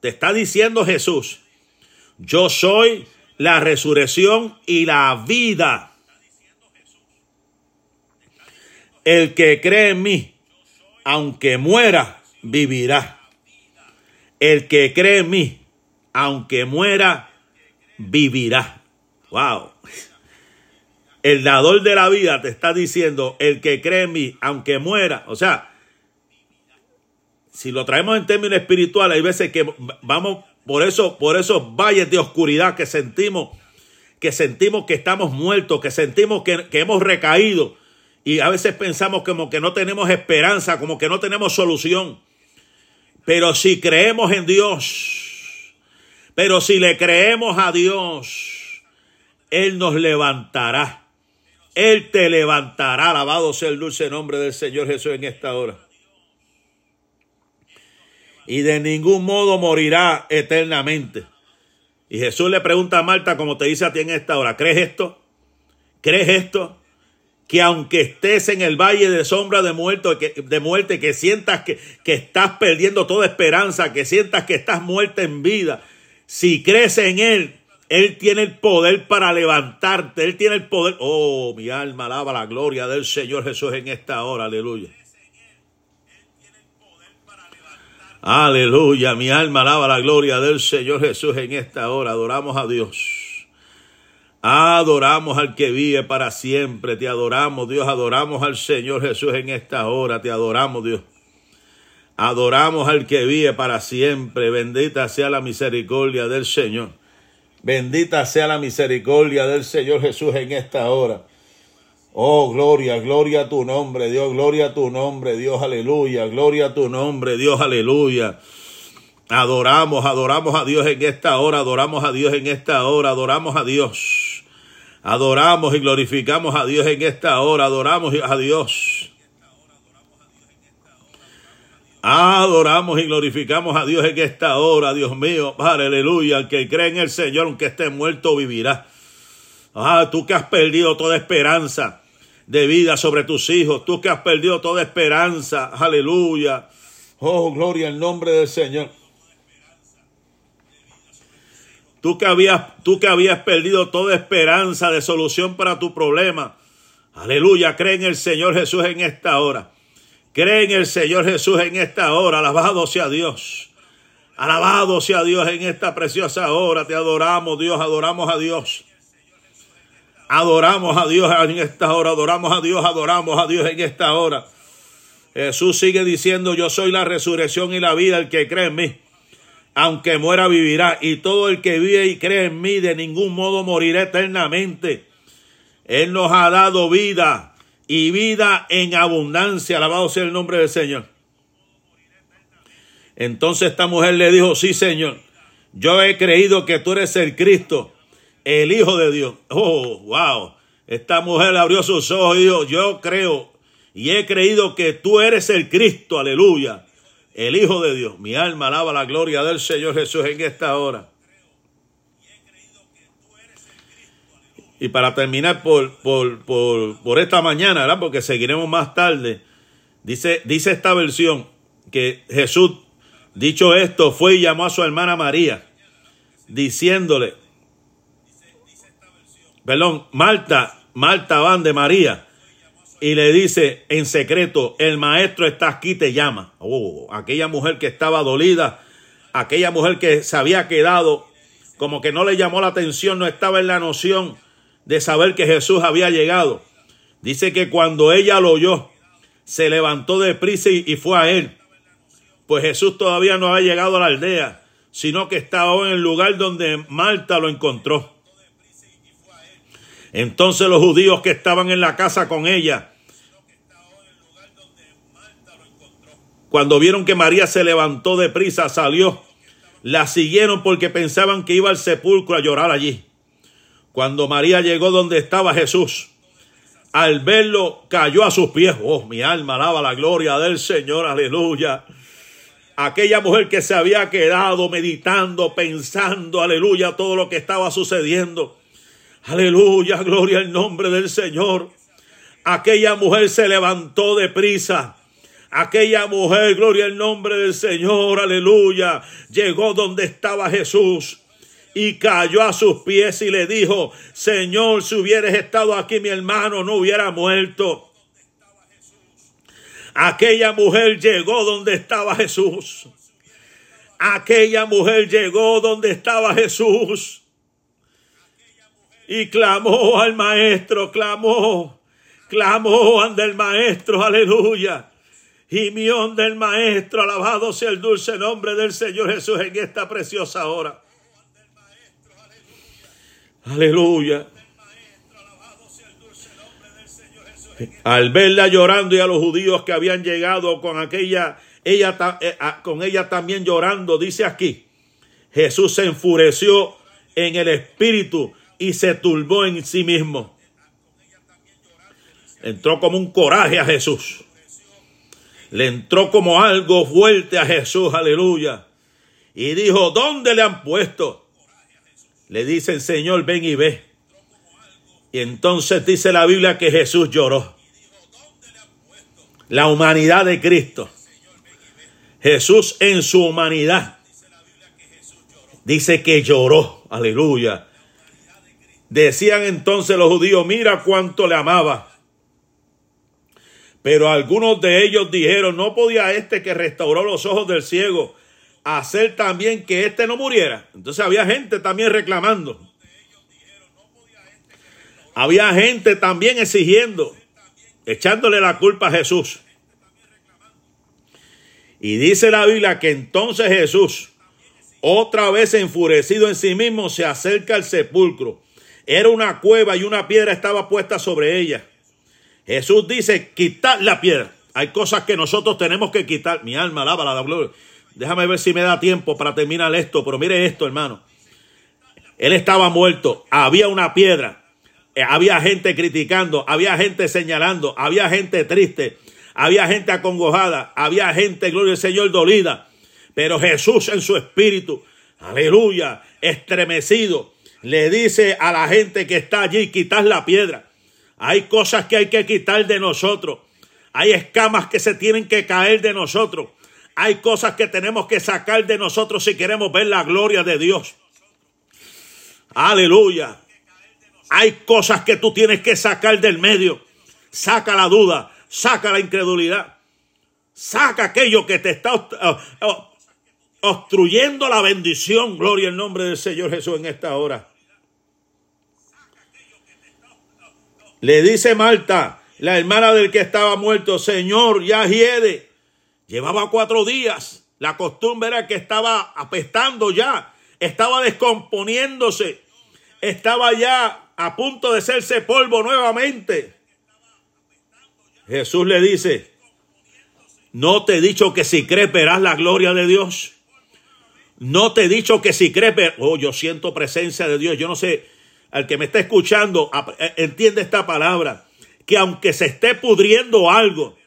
Te está diciendo Jesús. Yo soy la resurrección y la vida. El que cree en mí, aunque muera, vivirá. El que cree en mí, aunque muera, vivirá. Wow. El dador de la vida te está diciendo, el que cree en mí, aunque muera. O sea, si lo traemos en términos espirituales, hay veces que vamos por eso, por esos valles de oscuridad que sentimos, que sentimos que estamos muertos, que sentimos que, que hemos recaído. Y a veces pensamos como que no tenemos esperanza, como que no tenemos solución. Pero si creemos en Dios, pero si le creemos a Dios, Él nos levantará. Él te levantará. Alabado sea el dulce nombre del Señor Jesús en esta hora. Y de ningún modo morirá eternamente. Y Jesús le pregunta a Marta, como te dice a ti en esta hora, ¿crees esto? ¿Crees esto? Que aunque estés en el valle de sombra de muerte, que, de muerte, que sientas que, que estás perdiendo toda esperanza, que sientas que estás muerta en vida, si crees en Él, él tiene el poder para levantarte. Él tiene el poder. Oh, mi alma alaba la gloria del Señor Jesús en esta hora. Aleluya. Aleluya, mi alma alaba la gloria del Señor Jesús en esta hora. Adoramos a Dios. Adoramos al que vive para siempre. Te adoramos, Dios. Adoramos al Señor Jesús en esta hora. Te adoramos, Dios. Adoramos al que vive para siempre. Bendita sea la misericordia del Señor. Bendita sea la misericordia del Señor Jesús en esta hora. Oh, gloria, gloria a tu nombre, Dios, gloria a tu nombre, Dios, aleluya, gloria a tu nombre, Dios, aleluya. Adoramos, adoramos a Dios en esta hora, adoramos a Dios en esta hora, adoramos a Dios. Adoramos y glorificamos a Dios en esta hora, adoramos a Dios. Adoramos y glorificamos a Dios en esta hora, Dios mío. Aleluya. El que cree en el Señor, aunque esté muerto, vivirá. Ah, tú que has perdido toda esperanza de vida sobre tus hijos. Tú que has perdido toda esperanza. Aleluya. Oh, gloria al nombre del Señor. Tú que tú que habías perdido toda esperanza de solución para tu problema. Aleluya. Cree en el Señor Jesús en esta hora. Cree en el Señor Jesús en esta hora. Alabado sea Dios. Alabado sea Dios en esta preciosa hora. Te adoramos, Dios. Adoramos a Dios. Adoramos a Dios en esta hora. Adoramos a Dios. Adoramos a Dios en esta hora. Jesús sigue diciendo, yo soy la resurrección y la vida. El que cree en mí, aunque muera, vivirá. Y todo el que vive y cree en mí, de ningún modo morirá eternamente. Él nos ha dado vida y vida en abundancia. Alabado sea el nombre del Señor. Entonces esta mujer le dijo, sí Señor, yo he creído que tú eres el Cristo, el Hijo de Dios. Oh, wow. Esta mujer abrió sus ojos y dijo, yo creo y he creído que tú eres el Cristo, aleluya, el Hijo de Dios. Mi alma alaba la gloria del Señor Jesús en esta hora. Y para terminar por, por, por, por esta mañana, ¿verdad? porque seguiremos más tarde, dice, dice esta versión que Jesús, dicho esto, fue y llamó a su hermana María, diciéndole, perdón, Marta, Marta van de María, y le dice en secreto, el maestro está aquí, te llama. Oh, aquella mujer que estaba dolida, aquella mujer que se había quedado, como que no le llamó la atención, no estaba en la noción de saber que Jesús había llegado. Dice que cuando ella lo oyó, se levantó de prisa y, fue a él. Pues Jesús todavía no había llegado a la aldea, sino que estaba en el lugar donde Marta lo encontró. Entonces los judíos que estaban en la casa con ella, cuando vieron que María se levantó de prisa, salió, la siguieron porque pensaban que iba al sepulcro a llorar allí. Cuando María llegó donde estaba Jesús, al verlo cayó a sus pies. Oh, mi alma alaba la gloria del Señor, aleluya. Aquella mujer que se había quedado meditando, pensando, aleluya, todo lo que estaba sucediendo. Aleluya, gloria al nombre del Señor. aquella mujer se levantó de prisa. Aquella mujer, gloria al nombre del Señor, aleluya, llegó donde estaba Jesús y cayó a sus pies y le dijo, Señor, si hubieras estado aquí mi hermano no hubiera muerto. Aquella mujer llegó donde estaba Jesús. Aquella mujer llegó donde estaba Jesús. Y clamó al maestro, clamó, clamó ante el maestro, aleluya. Y mión del maestro, alabado sea el dulce nombre del Señor Jesús en esta preciosa hora. Aleluya. Al verla llorando y a los judíos que habían llegado con aquella, ella, eh, con ella también llorando, dice aquí, Jesús se enfureció en el espíritu y se turbó en sí mismo. Entró como un coraje a Jesús. Le entró como algo fuerte a Jesús, aleluya. Y dijo, ¿dónde le han puesto? Le dice el Señor, ven y ve. Y entonces dice la Biblia que Jesús lloró. La humanidad de Cristo. Jesús en su humanidad. Dice que lloró. Aleluya. Decían entonces los judíos, mira cuánto le amaba. Pero algunos de ellos dijeron, no podía este que restauró los ojos del ciego hacer también que este no muriera. Entonces había gente también reclamando. Había gente también exigiendo, echándole la culpa a Jesús. Y dice la Biblia que entonces Jesús, otra vez enfurecido en sí mismo, se acerca al sepulcro. Era una cueva y una piedra estaba puesta sobre ella. Jesús dice, quitar la piedra. Hay cosas que nosotros tenemos que quitar. Mi alma alaba la gloria. Déjame ver si me da tiempo para terminar esto, pero mire esto, hermano. Él estaba muerto, había una piedra, eh, había gente criticando, había gente señalando, había gente triste, había gente acongojada, había gente, gloria al Señor, dolida. Pero Jesús en su espíritu, aleluya, estremecido, le dice a la gente que está allí, quitar la piedra. Hay cosas que hay que quitar de nosotros. Hay escamas que se tienen que caer de nosotros. Hay cosas que tenemos que sacar de nosotros si queremos ver la gloria de Dios. Aleluya. Hay cosas que tú tienes que sacar del medio. Saca la duda, saca la incredulidad. Saca aquello que te está obstruyendo la bendición. Gloria al nombre del Señor Jesús en esta hora. Le dice Marta, la hermana del que estaba muerto, Señor, ya hiede. Llevaba cuatro días. La costumbre era que estaba apestando ya, estaba descomponiéndose, estaba ya a punto de hacerse polvo nuevamente. Jesús le dice, no te he dicho que si crees verás la gloria de Dios. No te he dicho que si crees, oh, yo siento presencia de Dios. Yo no sé, al que me está escuchando, eh, entiende esta palabra, que aunque se esté pudriendo algo,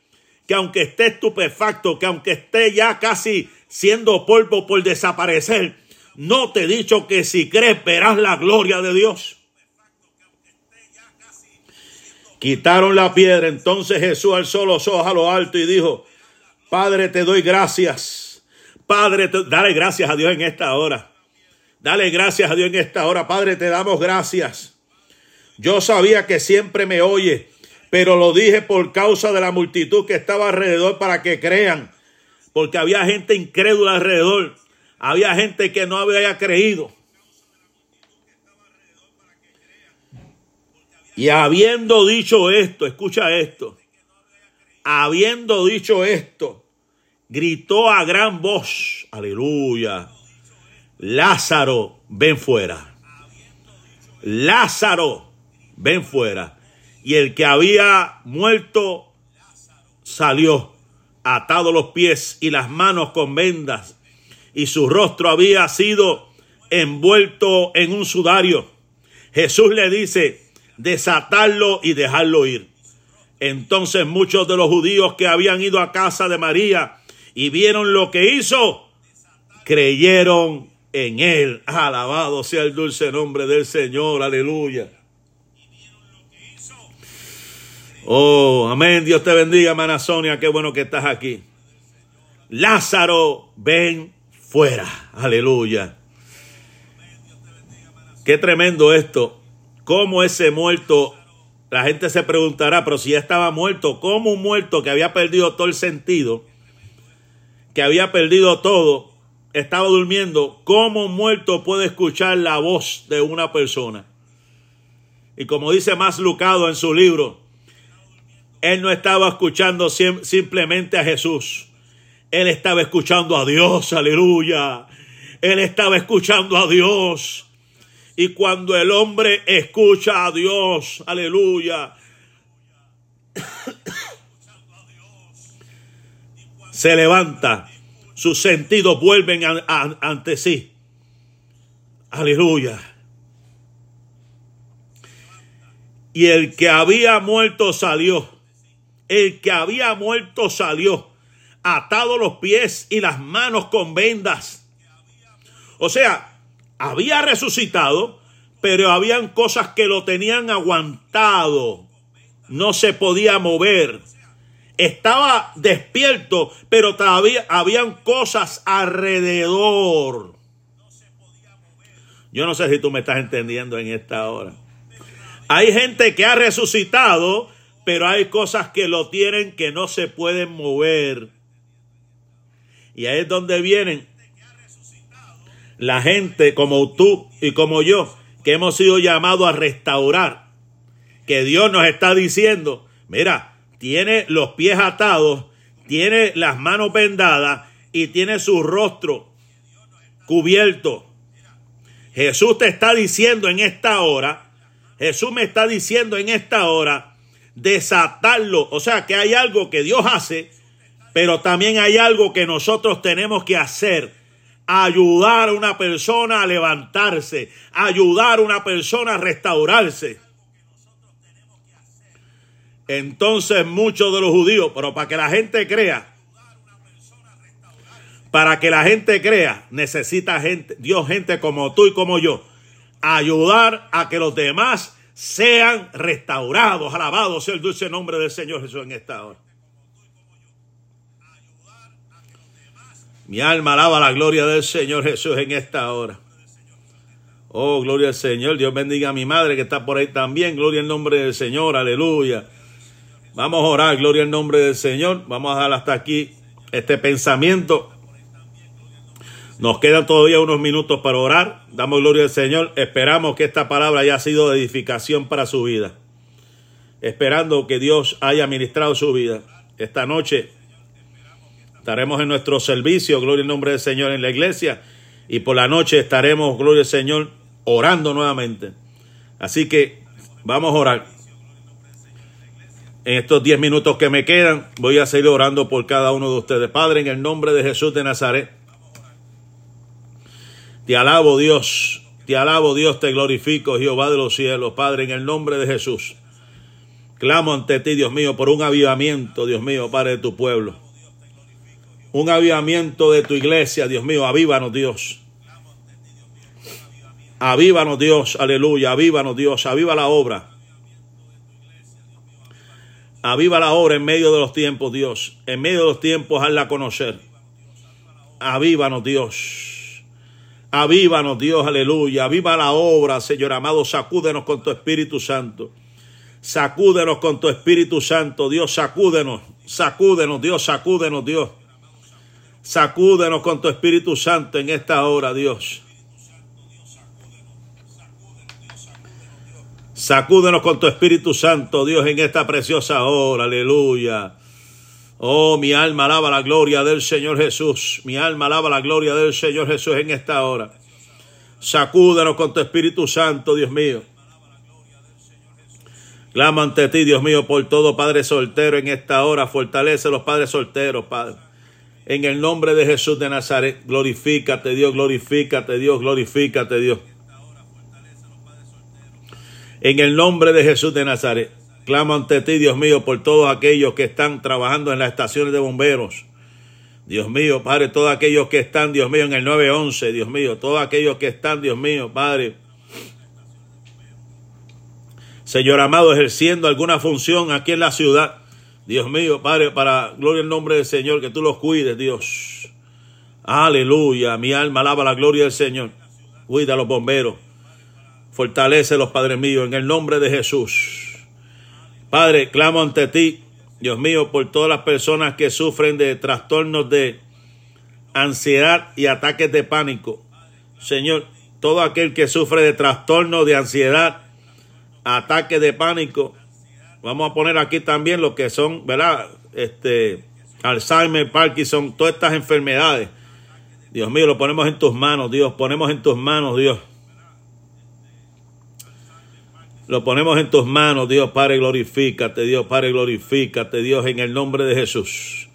que aunque esté estupefacto, que aunque esté ya casi siendo polvo por desaparecer, no te he dicho que si crees verás la gloria de Dios. Quitaron la piedra, entonces Jesús alzó los ojos a lo alto y dijo, Padre, te doy gracias. Padre, dale gracias a Dios en esta hora. Dale gracias a Dios en esta hora. Padre, te damos gracias. Yo sabía que siempre me oye pero lo dije por causa de la multitud que estaba alrededor para que crean, porque había gente incrédula alrededor, había gente que no había creído. Y habiendo dicho esto, escucha esto, habiendo dicho esto, gritó a gran voz, aleluya, Lázaro, ven fuera. Lázaro, ven fuera y el que había muerto salió, atado los pies y las manos con vendas, y su rostro había sido envuelto en un sudario. Jesús le dice, desatarlo y dejarlo ir. Entonces muchos de los judíos que habían ido a casa de María y vieron lo que hizo, creyeron en él. Alabado sea el dulce nombre del Señor, aleluya. Oh, amén. Dios te bendiga, hermana Sonia. Qué bueno que estás aquí. Lázaro, ven fuera. Aleluya. Qué tremendo esto. Cómo ese muerto, la gente se preguntará, pero si ya estaba muerto, ¿cómo un muerto que había perdido todo el sentido, que había perdido todo, estaba durmiendo, cómo un muerto puede escuchar la voz de una persona? Y como dice más Lucado en su libro, él no estaba escuchando simplemente a Jesús. Él estaba escuchando a Dios, aleluya. Él estaba escuchando a Dios. Y cuando el hombre escucha a Dios, aleluya, se levanta, sus sentidos vuelven ante sí. Aleluya. Y el que había muerto salió. El que había muerto salió, atado los pies y las manos con vendas. O sea, había resucitado, pero habían cosas que lo tenían aguantado. No se podía mover. Estaba despierto, pero todavía habían cosas alrededor. Yo no sé si tú me estás entendiendo en esta hora. Hay gente que ha resucitado, pero hay cosas que lo tienen que no se pueden mover. Y ahí es donde vienen la gente como tú y como yo, que hemos sido llamados a restaurar, que Dios nos está diciendo, mira, tiene los pies atados, tiene las manos vendadas y tiene su rostro cubierto. Jesús te está diciendo en esta hora, Jesús me está diciendo en esta hora, desatarlo. O sea, que hay algo que Dios hace, pero también hay algo que nosotros tenemos que hacer ayudar a una persona a levantarse, ayudar a una persona a restaurarse. Entonces muchos de los judíos, pero para que la gente crea, para que la gente crea, necesita Dios gente como tú y como yo, ayudar a que los demás sean restaurados. Alabado sea el dulce nombre del Señor Jesús en esta hora. Mi alma alaba la gloria del Señor Jesús en esta hora. Oh, gloria al Señor. Dios bendiga a mi madre que está por ahí también. Gloria al nombre del Señor. Aleluya. Vamos a orar. Gloria al nombre del Señor. Vamos a dejar hasta aquí este pensamiento. Nos quedan todavía unos minutos para orar. Damos gloria al Señor. Esperamos que esta palabra haya sido de edificación para su vida. Esperando que Dios haya ministrado su vida. Esta noche Estaremos en nuestro servicio, gloria al nombre del Señor, en la iglesia. Y por la noche estaremos, gloria al Señor, orando nuevamente. Así que vamos a orar. En estos diez minutos que me quedan, voy a seguir orando por cada uno de ustedes. Padre, en el nombre de Jesús de Nazaret, te alabo Dios, te alabo Dios, te glorifico, Jehová de los cielos. Padre, en el nombre de Jesús, clamo ante ti, Dios mío, por un avivamiento, Dios mío, Padre de tu pueblo un avivamiento de tu iglesia, Dios mío, avívanos Dios. Avívanos Dios, aleluya, avívanos Dios, aviva la obra. Aviva la obra en medio de los tiempos, Dios. En medio de los tiempos, hazla conocer. Avívanos Dios. Avívanos Dios, aleluya. Aviva la obra, Señor amado. Sacúdenos con tu Espíritu Santo. Sacúdenos con tu Espíritu Santo, Dios. Sacúdenos. Sacúdenos, Dios. Sacúdenos, Dios. Sacúdenos con tu Espíritu Santo en esta hora, Dios. Sacúdenos con tu Espíritu Santo, Dios, en esta preciosa hora. Aleluya. Oh, mi alma alaba la gloria del Señor Jesús. Mi alma alaba la gloria del Señor Jesús en esta hora. Sacúdenos con tu Espíritu Santo, Dios mío. Clamo ante ti, Dios mío, por todo Padre soltero en esta hora. Fortalece a los padres solteros, Padre. En el nombre de Jesús de Nazaret, glorifícate Dios, glorifícate Dios, glorifícate Dios. En el nombre de Jesús de Nazaret, clamo ante ti, Dios mío, por todos aquellos que están trabajando en las estaciones de bomberos. Dios mío, Padre, todos aquellos que están, Dios mío, en el 911, Dios mío, todos aquellos que están, Dios mío, Padre, Señor amado, ejerciendo alguna función aquí en la ciudad. Dios mío, Padre, para gloria al nombre del Señor, que tú los cuides, Dios. Aleluya, mi alma alaba la gloria del Señor. Cuida a los bomberos. Fortalece los Padre mío, en el nombre de Jesús. Padre, clamo ante ti, Dios mío, por todas las personas que sufren de trastornos de ansiedad y ataques de pánico. Señor, todo aquel que sufre de trastornos de ansiedad, ataques de pánico, vamos a poner aquí también lo que son, ¿verdad? Este, Alzheimer, Parkinson, todas estas enfermedades. Dios mío, lo ponemos en tus manos, Dios, ponemos en tus manos, Dios. Lo ponemos en tus manos, Dios Padre, glorifícate, Dios Padre, glorifícate, Dios, en el nombre de Jesús.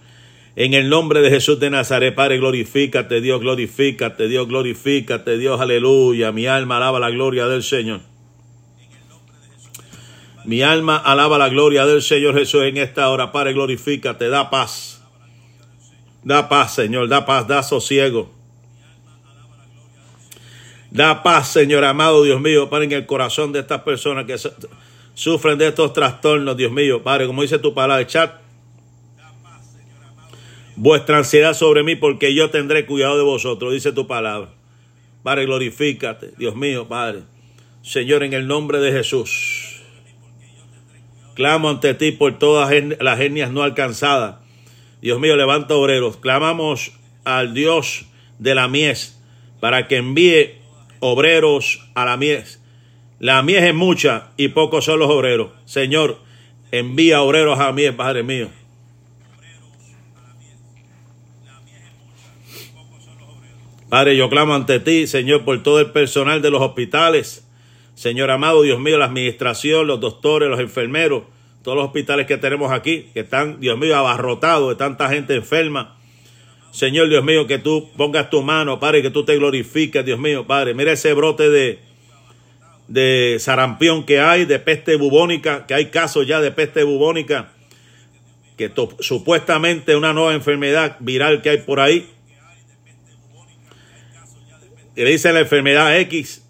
En el nombre de Jesús de Nazaret, Padre, glorifícate, Dios, glorifícate, Dios, glorifícate, Dios, aleluya. Mi alma alaba la gloria del Señor. Mi alma alaba la gloria del Señor Jesús en esta hora. Padre, glorifícate, da paz. Da paz, Señor, da paz, da sosiego. Da paz, Señor amado, Dios mío, Padre, en el corazón de estas personas que sufren de estos trastornos, Dios mío, Padre, como dice tu palabra, chat vuestra ansiedad sobre mí porque yo tendré cuidado de vosotros, dice tu palabra. Padre, glorifícate, Dios mío, Padre. Señor, en el nombre de Jesús. Clamo ante ti por todas las etnias no alcanzadas. Dios mío, levanta obreros. Clamamos al Dios de la mies para que envíe obreros a la mies. La mies es mucha y pocos son los obreros. Señor, envía obreros a la mies, Padre mío. Padre, yo clamo ante ti, Señor, por todo el personal de los hospitales. Señor amado, Dios mío, la administración, los doctores, los enfermeros, todos los hospitales que tenemos aquí, que están, Dios mío, abarrotados de tanta gente enferma. Señor Dios mío, que tú pongas tu mano, Padre, que tú te glorifiques, Dios mío, Padre. Mira ese brote de, de sarampión que hay, de peste bubónica, que hay casos ya de peste bubónica, que supuestamente una nueva enfermedad viral que hay por ahí. Y le dice la enfermedad X.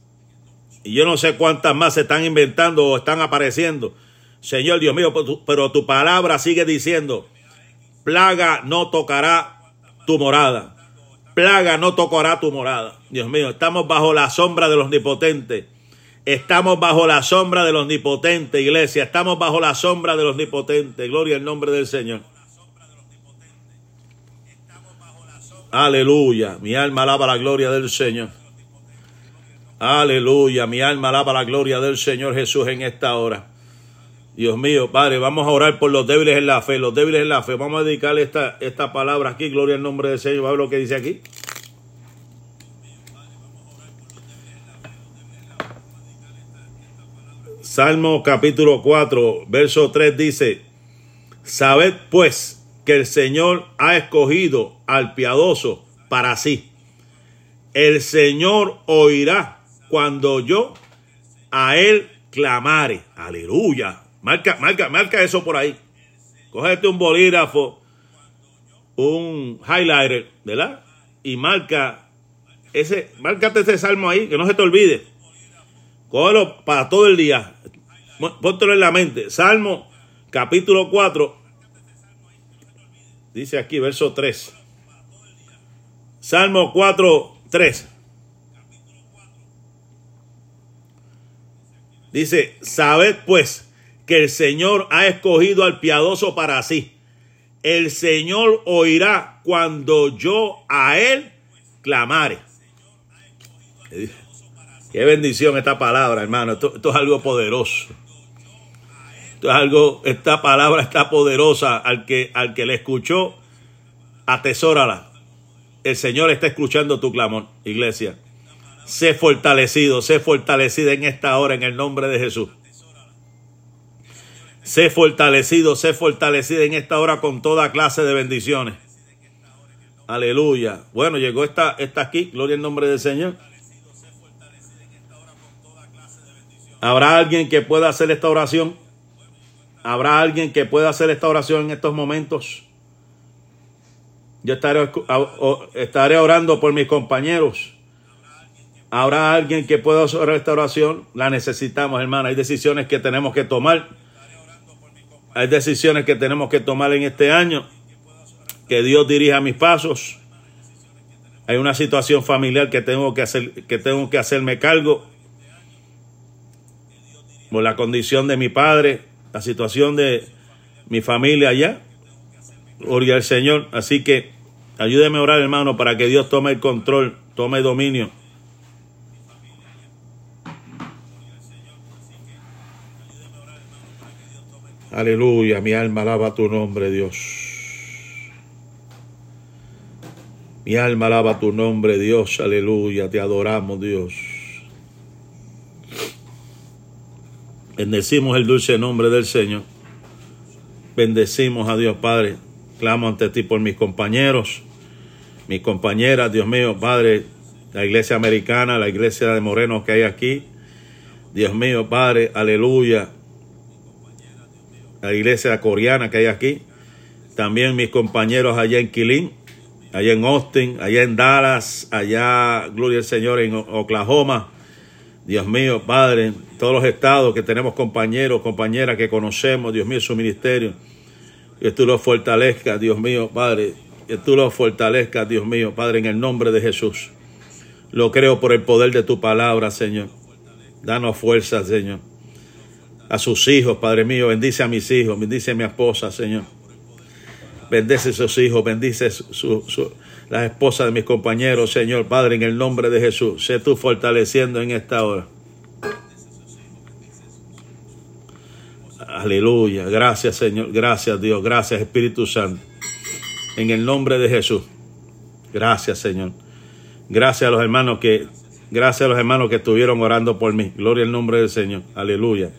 Y yo no sé cuántas más se están inventando o están apareciendo. Señor Dios mío, pero tu palabra sigue diciendo, plaga no tocará tu morada. Plaga no tocará tu morada. Dios mío, estamos bajo la sombra de los omnipotentes. Estamos bajo la sombra de los omnipotentes, iglesia. Estamos bajo la sombra de los omnipotentes. Gloria al nombre del Señor. Aleluya. Mi alma alaba la gloria del Señor. Aleluya. Mi alma alaba la gloria del Señor Jesús en esta hora. Dios mío, Padre, vamos a orar por los débiles en la fe, los débiles en la fe. Vamos a dedicarle esta, esta palabra aquí, gloria al nombre del Señor. ¿Va lo que dice aquí? Salmo capítulo 4, verso 3 dice, Sabed pues que el Señor ha escogido al piadoso para sí. El Señor oirá cuando yo a él clamare. Aleluya. Marca, marca, marca eso por ahí. Cógete un bolígrafo, un highlighter, ¿verdad? Y marca ese, márcate ese salmo ahí, que no se te olvide. Cógelo para todo el día. Póntelo en la mente. Salmo capítulo 4. Dice aquí, verso 3. Salmo 4, 3. Dice, sabed pues que el Señor ha escogido al piadoso para sí. El Señor oirá cuando yo a Él clamare. Qué bendición esta palabra, hermano. Esto, es algo poderoso. Esto es algo, esta palabra está poderosa. Al que, al que le escuchó, atesórala. El Señor está escuchando tu clamor, iglesia. Sé fortalecido, sé fortalecida en esta hora en el nombre de Jesús. Sé fortalecido, sé fortalecido en esta hora con toda clase de bendiciones. Aleluya. Bueno, llegó esta, aquí, gloria al nombre del Señor. ¿Habrá alguien que pueda hacer esta oración? ¿Habrá alguien que pueda hacer esta oración en estos momentos? Yo estaré, estaré orando por mis compañeros. Habrá alguien que pueda hacer esta oración. La necesitamos, hermano. Hay decisiones que tenemos que tomar. Hay decisiones que tenemos que tomar en este año. Que Dios dirija mis pasos. Hay una situación familiar que tengo que hacer, que tengo que hacerme cargo por la condición de mi padre, la situación de mi familia allá. Gloria al Señor. Así que ayúdeme a orar, hermano, para que Dios tome el control, tome dominio. Aleluya, mi alma alaba tu nombre, Dios. Mi alma alaba tu nombre, Dios. Aleluya. Te adoramos, Dios. Bendecimos el dulce nombre del Señor. Bendecimos a Dios Padre. Clamo ante ti por mis compañeros, mis compañeras, Dios mío, Padre, la iglesia americana, la iglesia de morenos que hay aquí. Dios mío, Padre, aleluya. La iglesia coreana que hay aquí. También mis compañeros allá en Quilín allá en Austin, allá en Dallas, allá, gloria al Señor, en Oklahoma. Dios mío, Padre, todos los estados que tenemos compañeros, compañeras que conocemos, Dios mío, su ministerio. Que tú los fortalezcas, Dios mío, Padre. Que tú los fortalezcas, Dios mío, Padre, en el nombre de Jesús. Lo creo por el poder de tu palabra, Señor. Danos fuerza, Señor. A sus hijos, Padre mío, bendice a mis hijos, bendice a mi esposa, Señor. Bendice sus hijos, bendice su, las esposas de mis compañeros, Señor Padre, en el nombre de Jesús. Sé tú fortaleciendo en esta hora. Aleluya. Gracias, Señor. Gracias, Dios. Gracias, Espíritu Santo. En el nombre de Jesús. Gracias, Señor. Gracias a los hermanos que, gracias a los hermanos que estuvieron orando por mí. Gloria al nombre del Señor. Aleluya.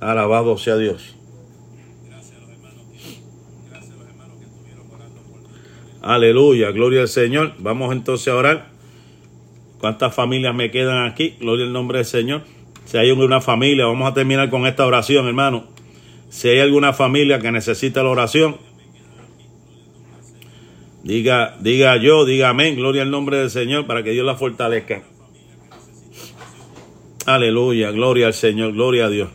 Alabado sea Dios. Aleluya, gloria al Señor. Vamos entonces a orar. ¿Cuántas familias me quedan aquí? Gloria al nombre del Señor. Si hay una familia, vamos a terminar con esta oración, hermano. Si hay alguna familia que necesita la oración, diga, diga yo, diga amén, gloria al nombre del Señor, para que Dios la fortalezca. Aleluya, gloria al Señor, gloria a Dios.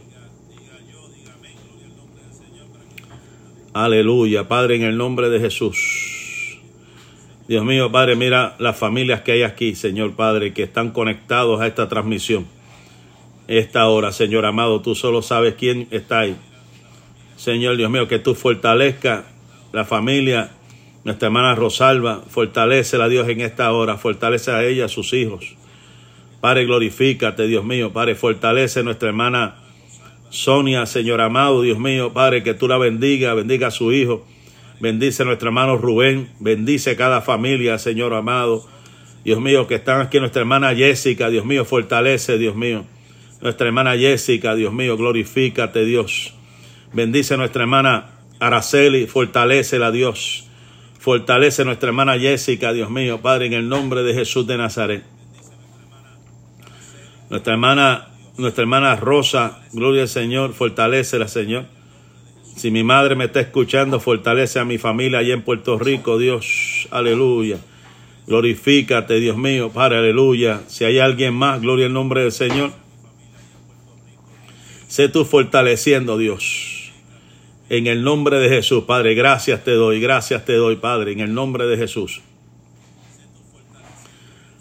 Aleluya, Padre, en el nombre de Jesús. Dios mío, Padre, mira las familias que hay aquí, Señor Padre, que están conectados a esta transmisión. Esta hora, Señor amado, tú solo sabes quién está ahí. Señor Dios mío, que tú fortalezca la familia, nuestra hermana Rosalba, fortalece a Dios en esta hora, fortalece a ella, a sus hijos. Padre, glorifícate, Dios mío, Padre, fortalece a nuestra hermana Sonia, Señor amado, Dios mío, Padre, que tú la bendiga, bendiga a su hijo. Bendice a nuestro hermano Rubén. Bendice cada familia, Señor amado. Dios mío, que están aquí nuestra hermana Jessica. Dios mío, fortalece, Dios mío. Nuestra hermana Jessica, Dios mío, glorifícate, Dios. Bendice a nuestra hermana Araceli. Fortalecela, Dios. Fortalece a nuestra hermana Jessica, Dios mío, Padre, en el nombre de Jesús de Nazaret. Nuestra hermana, nuestra hermana Rosa, gloria al Señor, fortalecela, Señor. Si mi madre me está escuchando, fortalece a mi familia allá en Puerto Rico, Dios, aleluya. Glorifícate, Dios mío, Padre, aleluya. Si hay alguien más, gloria al nombre del Señor. Sé tú fortaleciendo, Dios. En el nombre de Jesús, Padre, gracias te doy, gracias te doy, Padre, en el nombre de Jesús.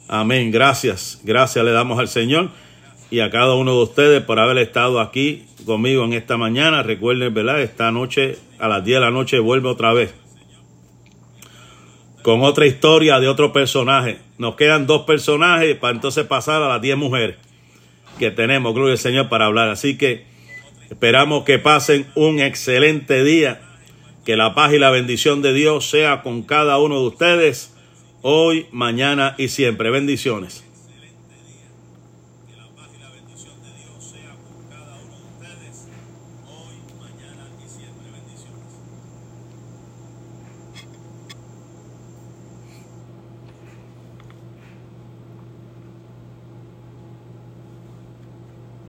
Amén, gracias, gracias le damos al Señor y a cada uno de ustedes por haber estado aquí conmigo en esta mañana. Recuerden, ¿verdad? Esta noche, a las 10 de la noche, vuelve otra vez. Con otra historia de otro personaje. Nos quedan dos personajes para entonces pasar a las 10 mujeres que tenemos, gloria al Señor, para hablar. Así que esperamos que pasen un excelente día. Que la paz y la bendición de Dios sea con cada uno de ustedes hoy, mañana y siempre. Bendiciones.